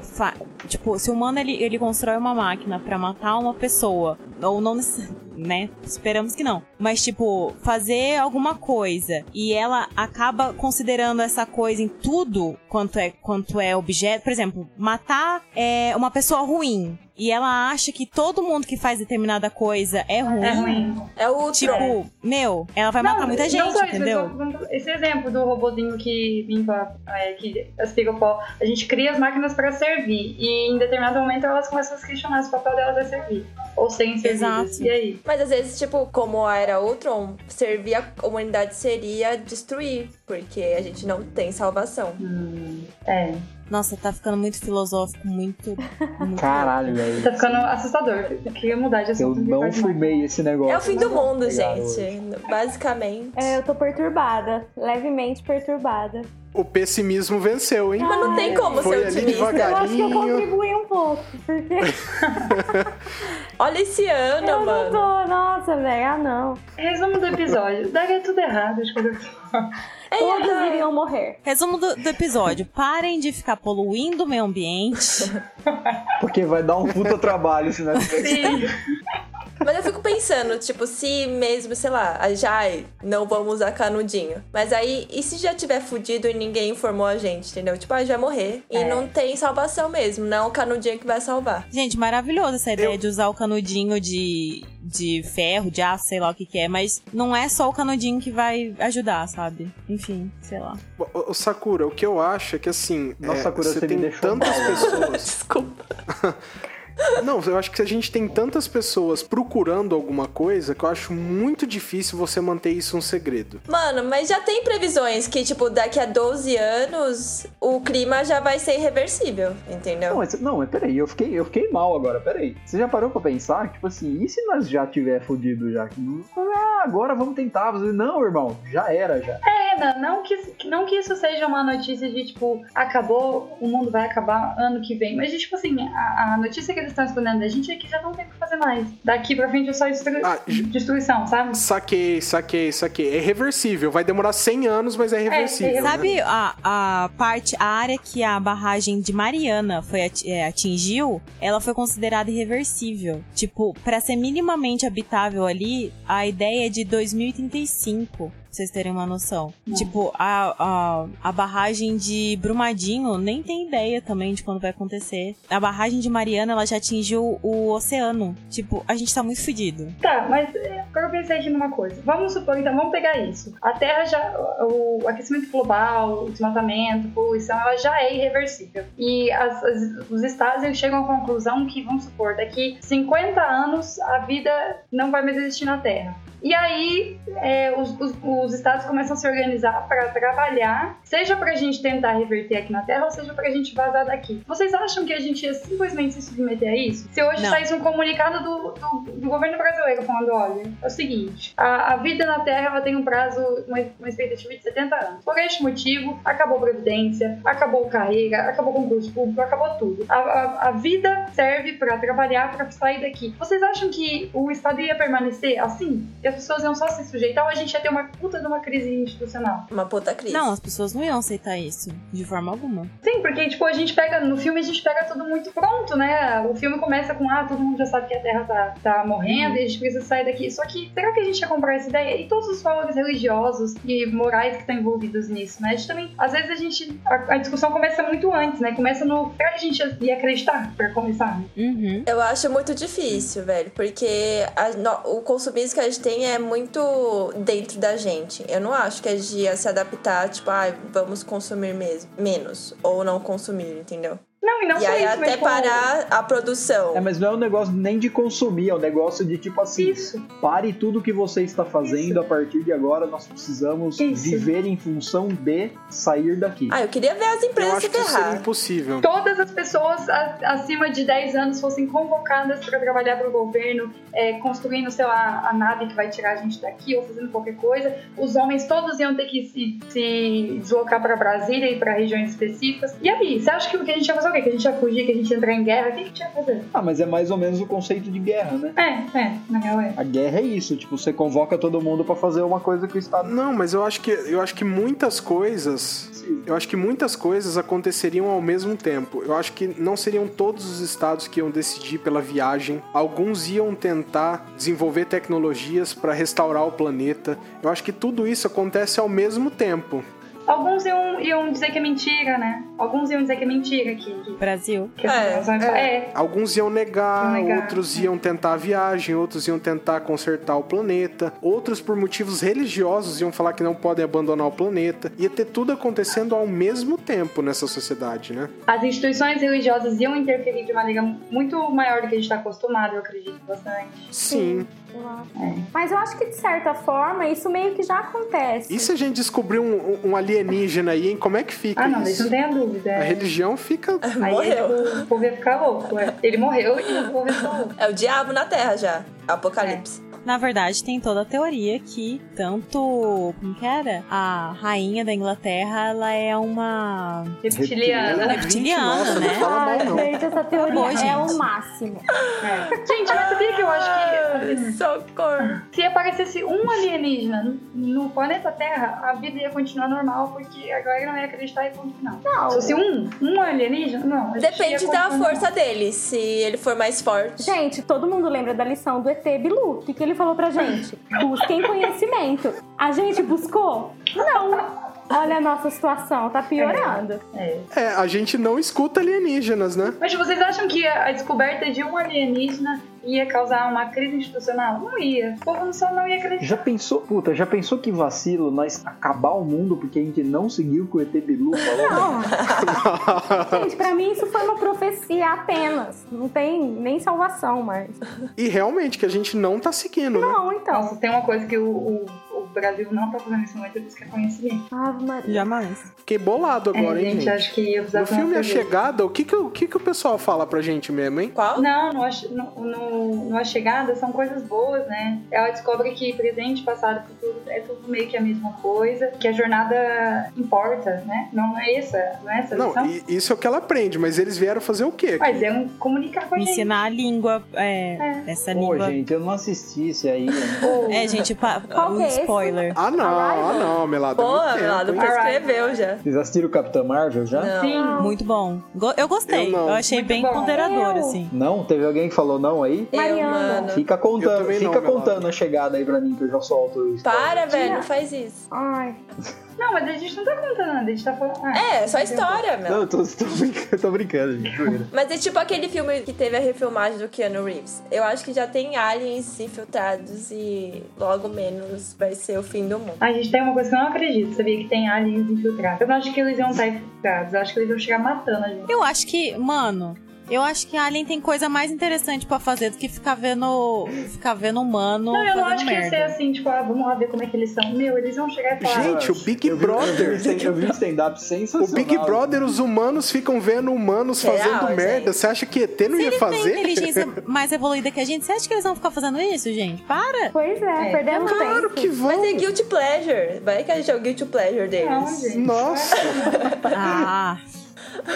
Tipo, se o humano ele, ele constrói uma máquina pra matar uma pessoa, ou não necess- né? Esperamos que não. Mas, tipo, fazer alguma coisa e ela acaba considerando essa coisa em tudo quanto é, quanto é objeto. Por exemplo, matar é, uma pessoa ruim. E ela acha que todo mundo que faz determinada coisa é ruim. É ruim. É o Tipo, Tron. meu, ela vai matar muita não gente, isso, entendeu? Esse exemplo do robozinho que limpa, é, que aspira o pó, a gente cria as máquinas para servir e em determinado momento elas começam a se questionar se o papel delas é servir ou serem servidas. Exato. E aí? Mas às vezes, tipo, como a era Ultron, servir a humanidade seria destruir, porque a gente não tem salvação. Hum, é. Nossa, tá ficando muito filosófico, muito. <laughs> muito Caralho, velho. Tá ficando assustador. Eu queria mudar de Eu assunto. não vai demais. fumei esse negócio. É o fim do mundo, gente. Basicamente. É, eu tô perturbada, levemente perturbada. O pessimismo venceu, hein? Mas não tem como Foi ser otimista. Eu acho que eu contribuí um pouco, porque <laughs> Olha esse ano, eu não mano. tô, nossa, velho, ah não. Resumo do episódio. Daria tudo errado de quando É, Todos iriam morrer. Resumo do, do episódio: parem de ficar poluindo o meio ambiente. <laughs> Porque vai dar um puta trabalho se nós Sim. Mas eu fico pensando, tipo, se mesmo, sei lá, a Jai não vamos usar canudinho. Mas aí, e se já tiver fudido e ninguém informou a gente, entendeu? Tipo, a gente vai morrer. E É. não tem salvação mesmo. Não é o canudinho que vai salvar. Gente, maravilhoso essa ideia Eu- de usar o canudinho de, de ferro, de aço, sei lá o que, que é. Mas não é só o canudinho que vai ajudar, sabe? Enfim, sei lá. Ô, ô, Sakura, o que eu acho é que assim, Nossa, é, Sakura, você você me tem deixou tantas mal. pessoas. <laughs> Desculpa. <laughs> Não, eu acho que a gente tem tantas pessoas procurando alguma coisa que eu acho muito difícil você manter isso um segredo. Mano, mas já tem previsões que, tipo, daqui a 12 anos o clima já vai ser irreversível, entendeu? Não, mas, não, mas peraí, eu fiquei, eu fiquei mal agora, peraí. Você já parou pra pensar? Tipo assim, e se nós já tiver fudido já? Ah, agora vamos tentar. Você, Não, irmão, já era já. Pena, não que, não que isso seja uma notícia de tipo, acabou, o mundo vai acabar ano que vem. Mas, tipo assim, a, a notícia que eles estão escondendo da gente é que já não tem o que fazer mais. Daqui pra frente é só destru- Ah, destruição, sabe? Saquei, saquei, saquei. É reversível. Vai demorar 100 anos, mas é reversível. É, né? Sabe a, a parte, a área que a barragem de Mariana foi é, atingiu, ela foi considerada irreversível. Tipo, pra ser minimamente habitável ali, a ideia é de 2035. Pra vocês terem uma noção. Tipo, a, a, a barragem de Brumadinho nem tem ideia também de quando vai acontecer. A barragem de Mariana, ela já atingiu o oceano. Tipo, a gente tá muito fudido. Tá, mas é, agora eu pensei aqui numa coisa. Vamos supor, então, vamos pegar isso. A Terra já. O aquecimento global, o desmatamento, a poluição, ela já é irreversível. E as- as- os estados eles chegam à conclusão que, vamos supor, daqui 50 anos a vida não vai mais existir na Terra. E aí é, os, os- os estados começam a se organizar para trabalhar, seja para a gente tentar reverter aqui na Terra, ou seja para a gente vazar daqui. Vocês acham que a gente ia simplesmente se submeter a isso? Se hoje Não. saísse um comunicado do, do, do governo brasileiro falando, olha, é o seguinte, a, a vida na Terra ela tem um prazo, uma, uma expectativa de 70 anos. Por este motivo, acabou a Previdência, acabou carreira, acabou concurso público, acabou tudo. A, a, a vida serve para trabalhar, para sair daqui. Vocês acham que o Estado ia permanecer assim? E as pessoas iam só se sujeitar ou a gente ia ter uma puta de uma crise institucional? Uma puta crise. Não, as pessoas não iam aceitar isso, de forma alguma. Sim, porque, tipo, a gente pega, no filme a gente pega tudo muito pronto, né? O filme começa com, ah, todo mundo já sabe que a Terra tá, tá morrendo e a gente precisa sair daqui. Só que, será que a gente ia comprar essa ideia? E todos os valores religiosos e morais que estão envolvidos nisso, né? A gente também, às vezes a gente, a, a discussão começa muito antes, né? Começa no, será que a gente ia acreditar pra começar? né? Uhum. Eu acho muito difícil, velho, porque a- no- o consumismo que a gente tem é muito dentro da gente. Eu não acho que gente ia se adaptar, tipo, ah, vamos consumir mesmo, menos, ou não consumir, entendeu? Não, e não E só aí isso, até mas, parar a produção. É, mas não é um negócio nem de consumir, é um negócio de tipo assim, Isso. pare tudo que você está fazendo, Isso. a partir de agora nós precisamos Isso. viver em função de sair daqui. Ah, eu queria ver as Eu empresas acho se que isso seria impossível. todas as pessoas acima de 10 anos fossem convocadas para trabalhar para o governo, é, construindo, sei lá, a nave que vai tirar a gente daqui ou fazendo qualquer coisa, os homens todos iam ter que se, se deslocar para Brasília e para regiões específicas. E aí, você acha que o que a gente ia fazer o quê? Que a gente ia fugir, que a gente ia entrar em guerra? O que, que a gente ia fazer? Ah, mas é mais ou menos o conceito de guerra, né? É, é, na real é. A guerra é isso, tipo, você convoca todo mundo pra fazer uma coisa que o Estado Não, mas eu acho que eu acho que muitas coisas, eu acho que muitas coisas aconteceriam ao mesmo tempo. Eu acho que não seriam todos os estados que iam decidir pela viagem. Alguns iam tentar desenvolver tecnologias para restaurar o planeta. Eu acho que tudo isso acontece ao mesmo tempo. Alguns iam, iam dizer que é mentira, né? Alguns iam dizer que é mentira, que, que, Brasil. que É, é. é. Alguns iam negar, Iam negar, outros é. iam tentar a viagem, outros iam tentar consertar o planeta, outros por motivos religiosos iam falar que não podem abandonar o planeta. Ia ter tudo acontecendo ao mesmo tempo nessa sociedade, né? As instituições religiosas iam interferir de maneira muito maior do que a gente está acostumado, eu acredito bastante. Sim. Eu acho. É. Mas eu acho que, de certa forma, isso meio que já acontece. E se a gente descobrir um, um alienígena aí, hein? Como é que fica Ah, não, isso? isso não tenha dúvida. A É. religião fica. <laughs> Aí Morreu. o povo ia ficar louco. é. Ele morreu e o povo ia ficar louco. É o diabo na Terra já. Apocalipse. Na verdade, tem toda a teoria que tanto. Como que era? A rainha da Inglaterra, ela é uma. Reptiliana. É reptiliana, Nossa, né? não fala mal, Ai, não. gente, essa teoria Acabou, é o máximo. É. Gente, mas sabia que eu acho que Socorro. se aparecesse um alienígena no planeta Terra, a vida ia continuar normal, porque a galera não ia acreditar e ponto final. Não. Se fosse um, um alienígena, não. Depende da força dele. Se ele for mais forte. Gente, todo mundo lembra da lição do ET Bilu. O que, que ele falou pra gente? Busquem conhecimento. A gente buscou? Não. Olha a nossa situação, tá piorando. É. É, a gente não escuta alienígenas, né? Mas vocês acham que a descoberta de um alienígena ia causar uma crise institucional? Não ia. O povo só não ia acreditar. Já pensou, puta, já pensou que vacilo nós acabar o mundo porque a gente não seguiu o que o ET Bilu falou? Não. Gente, pra mim isso foi uma profecia apenas. Não tem nem salvação mais. e realmente, que a gente não tá seguindo, né? Não, então. Nossa, tem uma coisa que o, o Brasil não tá fazendo nesse momento, isso que é conhecimento. Ave Maria. Jamais. Fiquei bolado agora, é, hein, gente, gente? acho que ia precisar No filme A cerveja. Chegada, o que que, o que que o pessoal fala pra gente mesmo, hein? Qual? Não, no, no, no, no A Chegada são coisas boas, né? Ela descobre que presente, passado e futuro é tudo meio que a mesma coisa, que a jornada importa, né? Não é essa, não é essa a Não, lição? isso é o que ela aprende, mas eles vieram fazer o quê? Mas é um comunicar com a gente. Ensinar a língua. É, essa Pô, língua. gente, eu não assisti esse aí. né? É, gente, pa, Qual o que é esse? Spoiler. Ah, não, ah, não, Melada. Pô, tempo, Melado, prescreveu já. Vocês assistiram o Capitão Marvel já? Não. Sim. Muito bom. Eu gostei. Eu Eu, não. achei Muito bem bom. ponderador, Eu- assim. Não? Teve alguém que falou não aí? Eu, Mariana. mano. Fica contando, não, fica meu contando a chegada aí pra mim que eu já solto o spoiler. Para, velho, não faz isso. Ai. Não, mas a gente não tá contando nada, a gente tá falando. Ah, É, só história, meu. Não, eu tô, tô brincando, tô brincando, gente. Mas é tipo aquele filme que teve a refilmagem do Keanu Reeves. Eu acho que já tem aliens infiltrados e logo menos vai ser o fim do mundo. A gente tem uma coisa que eu não acredito, sabia? Que tem aliens infiltrados. Eu não acho que eles iam estar infiltrados, eu acho que eles iam chegar matando a gente. Eu acho que, mano, eu acho que Alien tem coisa mais interessante pra fazer do que ficar vendo, ficar vendo humano Não, eu não acho que ia merda. ser assim, tipo, ah, vamos lá ver como é que eles são. Meu, eles vão chegar e falar. Gente, o Big Eu vi- Eu vi, Brother. eu vi um stand-up O sensacional. Big Brother, os humanos ficam vendo humanos Real, fazendo merda. gente. Você acha que ET não Se ia eles têm fazer? inteligência <laughs> mais evoluída que a gente, você acha que eles vão ficar fazendo isso, gente? Para! Pois é, É. perdemos Claro tempo. que vão. Mas é guilty pleasure. Vai que a gente é o guilty pleasure deles. Não, gente. Nossa, <laughs> Ah,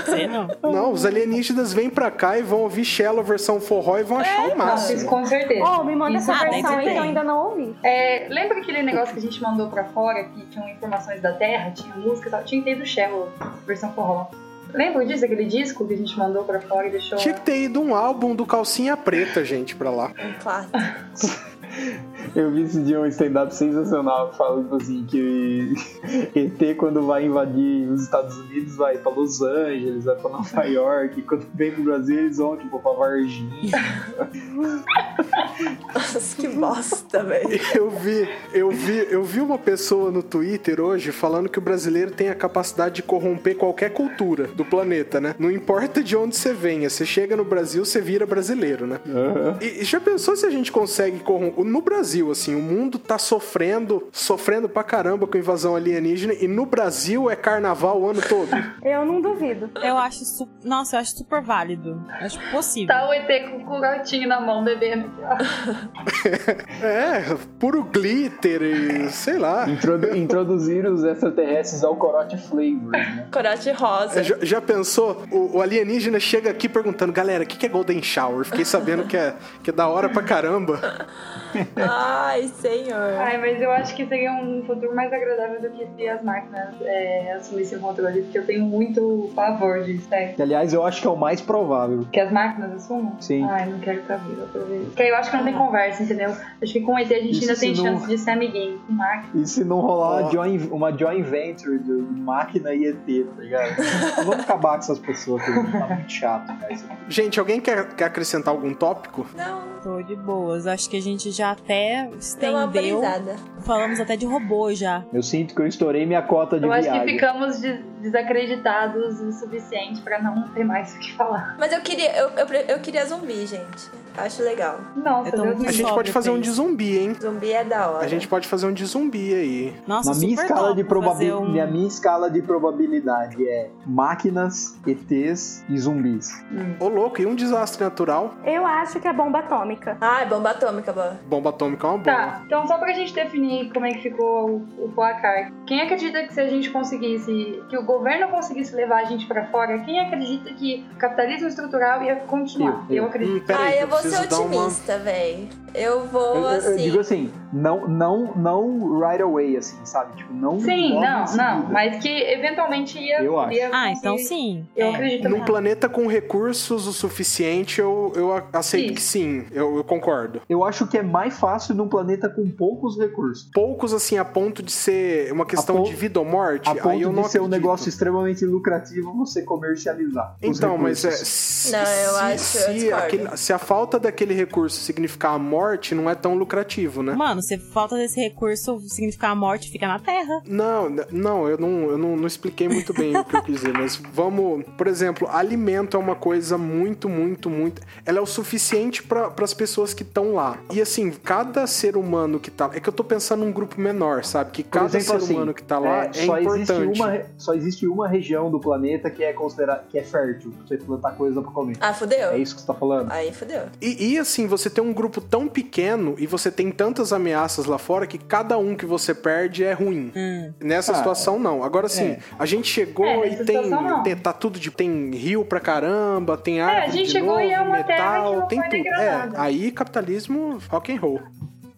sei não. não, os alienígenas vêm pra cá e vão ouvir Shallow versão forró e vão achar o máximo. isso com certeza. Oh, me manda Isso essa ah, versão aí que eu ainda não ouvi. É, lembra aquele negócio que a gente mandou pra fora, que tinham informações da Terra, tinha música e tal? Tinha que ter do Shallow, versão forró. Lembra disso, aquele disco que a gente mandou pra fora e deixou... Tinha que ter ido um álbum do Calcinha Preta, gente, pra lá. Um clássico. <laughs> Eu vi esse dia um stand-up sensacional falando assim que <laughs> ET quando vai invadir os Estados Unidos vai pra Los Angeles, vai pra Nova York, e quando vem pro Brasil eles vão tipo pra Varginha. Nossa, que bosta, velho. Eu vi, eu vi, eu vi uma pessoa no Twitter hoje falando que o brasileiro tem a capacidade de corromper qualquer cultura do planeta, né? Não importa de onde você venha, você chega no Brasil, você vira brasileiro, né? E, e já pensou se a gente consegue corromper? No Brasil, assim, o mundo tá sofrendo, sofrendo pra caramba com invasão alienígena e no Brasil é carnaval o ano todo. <laughs> Eu não duvido. Eu acho. Su... Nossa, eu acho super válido. Eu acho possível. Tá o ET com o gatinho na mão bebendo. <laughs> É, puro glitter e sei lá. Introdu- introduzir os extraterrestres ao corote flavors, né? <laughs> Corate rosa. É, Já, já pensou? O, o alienígena chega aqui perguntando, galera, o que, que é Golden Shower? Fiquei sabendo que é, que é da hora pra caramba. Ai, senhor. Ai, mas eu acho que seria um futuro mais agradável do que se as máquinas é, assumissem o controle, porque eu tenho muito pavor disso. Que, aliás, eu acho que é o mais provável. Que as máquinas assumam? Sim. Ai, não quero viva pra ver. Porque eu acho que não tem conversa, entendeu? Acho que com ET a gente Isso ainda tem não- chance de ser amiguinho. Com máquina. E se não rolar uma, joint, uma joint venture de máquina e ET, tá ligado? Vamos acabar com essas pessoas que tá muito chato, cara. aqui. Gente, alguém quer, quer acrescentar algum tópico? Não, Tô de boas. Acho que a gente já até estendeu. Falamos até de robô já. Eu sinto que eu estourei minha cota de Eu acho viagem. que ficamos de- desacreditados o suficiente pra não ter mais o que falar. Mas eu queria, eu, eu, eu queria zumbi, gente. Acho legal. Nossa, tô Deus A gente pode fazer um de zumbi, hein? Zumbi é da hora. A gente pode fazer um de zumbi aí. Nossa, Na minha super escala, top de probabil... fazer um- Na minha escala de probabilidade é máquinas, ETs e zumbis. Ô, louco, e um desastre natural? Eu acho que é bomba atômica. Ai, bomba atômica, boa. Bomba atômica é uma boa. Tá, então só pra gente definir como é que ficou o, o placar. Quem acredita que se a gente conseguisse, que o governo conseguisse levar a gente pra fora, quem acredita que o capitalismo estrutural ia continuar? Eu, eu. acredito. Hum, peraí, Ai, que eu vou ser dar uma- otimista, véi. Eu vou, Eu, eu- eu assim... digo assim, não, não, não right away, assim, sabe? Tipo, não. Sim, não, não, mas que eventualmente ia. Eu acho. ia Ah, então sim. Eu É. acredito Num planeta com recursos o suficiente, eu, eu aceito Isso. que sim. Eu, eu concordo. Eu acho que é mais fácil num planeta com poucos recursos. Poucos, assim, a ponto de ser uma questão A pon- de vida ou morte. A aí ponto eu não de ser um acredito. negócio extremamente lucrativo você comercializar. Então, mas é. Se, Não, eu se- acho- eu se, discordo. aquele- se a falta daquele recurso significar a morte, não é tão lucrativo, né? Mano, se falta desse recurso significar a morte, fica na Terra. Não, não, eu não, eu não, não expliquei muito bem o que eu quis dizer, mas vamos. Por exemplo, alimento é uma coisa muito, muito, muito. Ela é o suficiente para as pessoas que estão lá. E assim, cada ser humano que tá. É que eu tô pensando num grupo menor, sabe? Que cada exemplo, ser assim, humano que tá lá é, só importante. Existe uma, só existe uma região do planeta que é considerada que é fértil, pra você plantar coisa pra comer. Ah, fudeu? É isso que você tá falando? Aí fudeu. E, e, assim, você tem um grupo tão pequeno e você tem tantas ameaças lá fora que cada um que você perde é ruim. Hum. Nessa Ah, situação, não. Agora sim, é. a gente chegou É, e tem, tem- Tá tudo de. Tem rio pra caramba, tem a árvore. gente de chegou novo, e é uma terra metal, que não tem foi tudo. É, aí capitalismo rock and roll.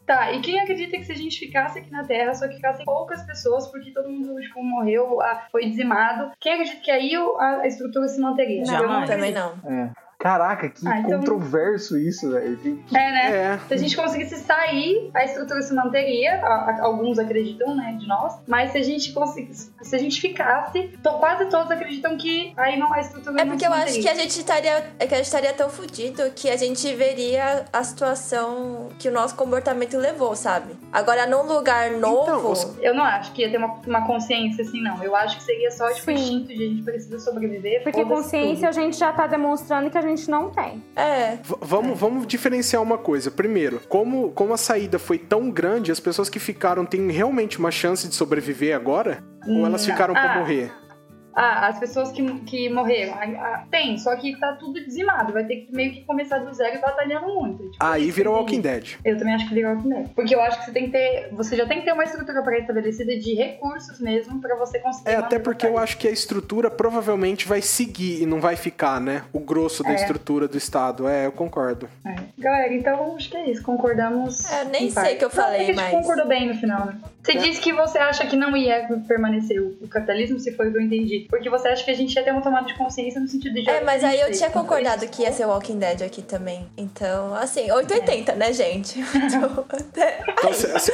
Tá, e quem acredita que se a gente ficasse aqui na Terra, só que ficassem poucas pessoas, porque todo mundo tipo, morreu, ah, foi dizimado, quem acredita que aí a, a estrutura se manteria? Não, Não, também não. É. Caraca, que Ah, então- controverso isso, velho. É, né? É. Se a gente conseguisse sair, a estrutura se manteria. a- a- alguns acreditam, né, de nós. Mas se a gente conseguisse, se a gente ficasse, quase todos acreditam que aí não a estrutura É não porque se eu acho manteria. que a gente estaria. É que a gente estaria tão fudido que a gente veria a situação que o nosso comportamento levou, sabe? Agora, num lugar novo. Então, Eu não acho que ia ter uma, uma consciência assim, não. Eu acho que seria só tipo Sim. instinto de a gente precisa sobreviver. Porque consciência a gente já tá demonstrando que a gente não tem. É. V- vamos, vamos diferenciar uma coisa. Primeiro, como, como a saída foi tão grande, as pessoas que ficaram têm realmente uma chance de sobreviver agora? Ou elas Não. ficaram pra Ah, morrer? Ah, as pessoas que, que morreram. Ah, tem, só que tá tudo dizimado. Vai ter que meio que começar do zero e batalhando muito. Tipo, Aí virou Walking. Dead. Eu também acho que virou Walking Dead. Porque eu acho que você tem que ter. Você já tem que ter uma estrutura pré-estabelecida de recursos mesmo pra você conseguir. É, até porque eu acho que a estrutura provavelmente vai seguir e não vai ficar, né? O grosso da É. estrutura do Estado. É, eu concordo. É. Galera, então acho que é isso. Concordamos. É, nem em sei parte. o que eu Não, falei, a gente mas- concordou bem no final, né? Você É. disse que você acha que não ia permanecer o o capitalismo, se foi o que eu entendi. Porque você acha que a gente ia ter uma tomada de consciência no sentido de. É, mas aí eu tinha concordado isso? que ia ser Walking Dead aqui também. Então, assim, 880, né, gente? <laughs> Então, até Então, se- se-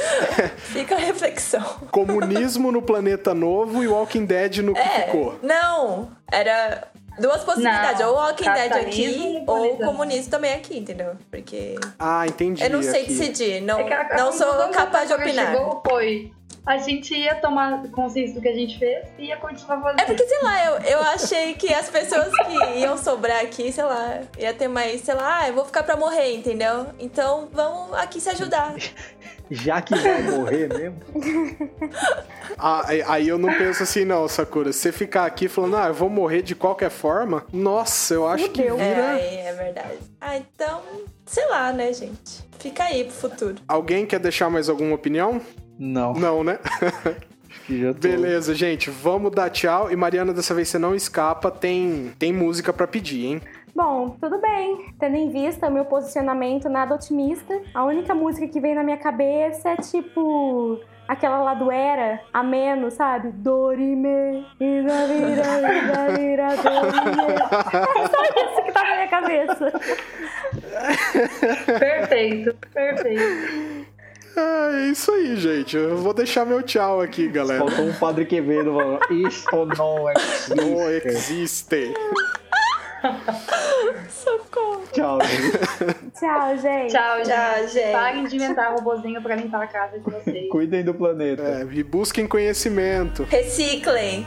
fica a reflexão. comunismo no planeta novo e Walking Dead no que É, ficou. não, era Duas possibilidades, Não, ou Walking Dead aqui, ou comunismo. comunismo também aqui, entendeu? Porque Ah, entendi. eu não sei aqui. decidir, não, É não sou capaz de opinar. Chegou foi, a gente ia tomar consciência do que a gente fez e ia continuar fazendo. É porque, sei lá, eu, eu achei que as pessoas que iam sobrar aqui, sei lá, ia ter mais, sei lá, ah, eu vou ficar pra morrer, entendeu? Então vamos aqui se ajudar. Já que vai morrer mesmo. <laughs> Ah, aí- eu não penso assim, não, Sakura. Você ficar aqui falando, ah, eu vou morrer de qualquer forma, nossa, eu acho que Fudeu. É, vira. aí é verdade. Ah, então, sei lá, né, gente? Fica aí pro futuro. Alguém quer deixar mais alguma opinião? Não. Não, né? Acho que já tô... Beleza, gente, vamos dar tchau. E Mariana, dessa vez você não escapa, tem, tem música pra pedir, hein? Bom, tudo bem. Tendo em vista o meu posicionamento nada otimista, a única música que vem na minha cabeça é tipo aquela lá do Era, a menos, sabe? Dorime, ira, vira, ira, vira, dorime. É só isso que tá na minha cabeça. Perfeito, perfeito. É isso aí, gente. Eu vou deixar meu tchau aqui, galera. Faltou um Padre Quevedo falando, isto não existe. Não existe. Socorro. Tchau, gente. Tchau, gente. Tchau, Tchau, gente. gente. Parem de inventar robozinho pra limpar a casa de vocês. Cuidem do planeta. É, e busquem conhecimento. Reciclem.